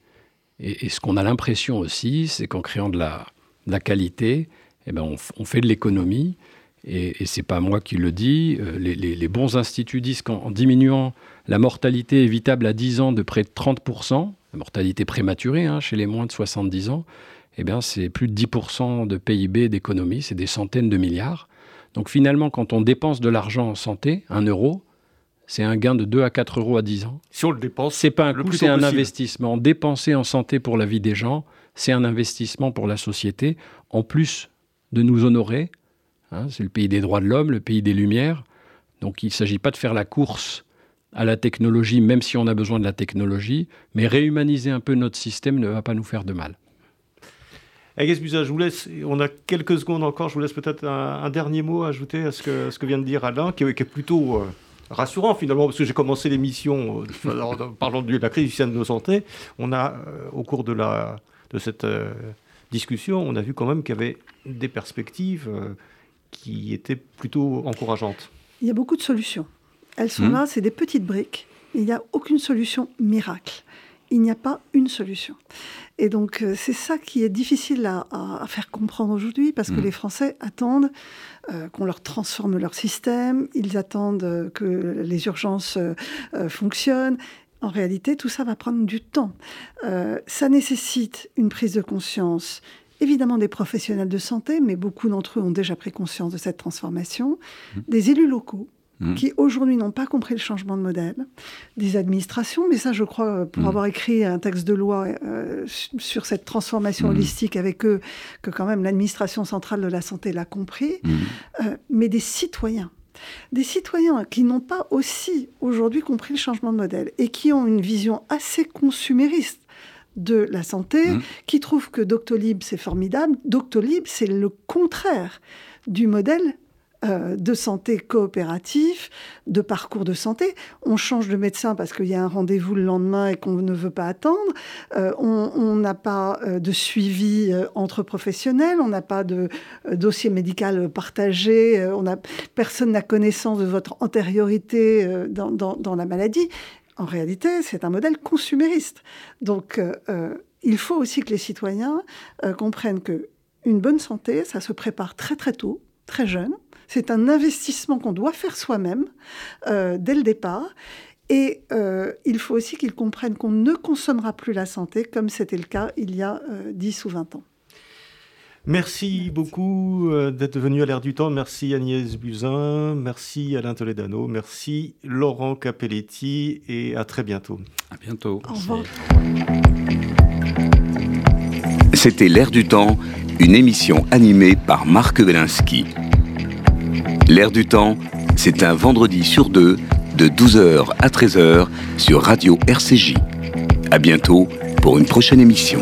Speaker 5: Et, ce qu'on a l'impression aussi, c'est qu'en créant de la, qualité, eh ben on, fait de l'économie et, et c'est pas moi qui le dis, euh, les, bons instituts disent qu'en diminuant la mortalité évitable à 10 ans de près de 30%, la mortalité prématurée hein, chez les moins de 70 ans, eh bien c'est plus de 10% de PIB d'économie, c'est des centaines de milliards. Donc finalement, quand on dépense de l'argent en santé, un euro, c'est un gain de 2 à 4 euros à 10 ans.
Speaker 2: Si on le dépense,
Speaker 5: c'est pas un coût, c'est un investissement. Dépenser en santé pour la vie des gens, c'est un investissement pour la société, en plus de nous honorer, Hein, c'est le pays des droits de l'homme, le pays des Lumières. Donc il ne s'agit pas de faire la course à la technologie, même si on a besoin de la technologie, mais réhumaniser un peu notre système ne va pas nous faire de mal.
Speaker 2: Agnès je vous laisse, on a quelques secondes encore, je vous laisse peut-être un, dernier mot à ajouter à ce que, ce que vient de dire Alain, qui, est plutôt euh, rassurant finalement, parce que j'ai commencé l'émission euh, en parlant de la crise du système de santé. On a, euh, au cours de, la, de cette discussion, on a vu quand même qu'il y avait des perspectives qui était plutôt encourageante.
Speaker 3: Il y a beaucoup de solutions. Elles sont hmm. là, c'est des petites briques. Il n'y a aucune solution miracle. Il n'y a pas une solution. Et donc, euh, c'est ça qui est difficile à, faire comprendre aujourd'hui, parce que hmm. les Français attendent euh, qu'on leur transforme leur système, ils attendent euh, que les urgences fonctionnent. En réalité, tout ça va prendre du temps. ça nécessite une prise de conscience, évidemment des professionnels de santé, mais beaucoup d'entre eux ont déjà pris conscience de cette transformation, mmh. des élus locaux mmh. qui aujourd'hui n'ont pas compris le changement de modèle, des administrations, mais ça je crois, pour mmh. avoir écrit un texte de loi euh, sur cette transformation holistique avec eux, que quand même l'administration centrale de la santé l'a compris, euh, mais des citoyens. Des citoyens qui n'ont pas aussi aujourd'hui compris le changement de modèle et qui ont une vision assez consumériste de la santé, mmh. qui trouve que Doctolib, c'est formidable. Doctolib, c'est le contraire du modèle euh, de santé coopératif, de parcours de santé. On change de médecin parce qu'il y a un rendez-vous le lendemain et qu'on ne veut pas attendre. Euh, on n'a pas euh, de suivi entre professionnels, on n'a pas de dossier médical partagé, on a, personne n'a connaissance de votre antériorité dans la maladie en réalité, c'est un modèle consumériste. Donc, euh, euh, il faut aussi que les citoyens euh, comprennent que une bonne santé, ça se prépare très très tôt, très jeune. C'est un investissement qu'on doit faire soi-même dès le départ. Et il faut aussi qu'ils comprennent qu'on ne consommera plus la santé comme c'était le cas il y a 10 ou 20 ans.
Speaker 2: Merci beaucoup euh, d'être venu à l'air du temps. Merci Agnès Buzyn, merci Alain Toledano, merci Laurent Capelletti et à très bientôt.
Speaker 4: À bientôt.
Speaker 3: Au revoir.
Speaker 1: C'était L'air du temps, une émission animée par Marc Belinsky. L'air du temps, C'est un vendredi sur deux, de 12h à 13h sur Radio RCJ. À bientôt pour une prochaine émission.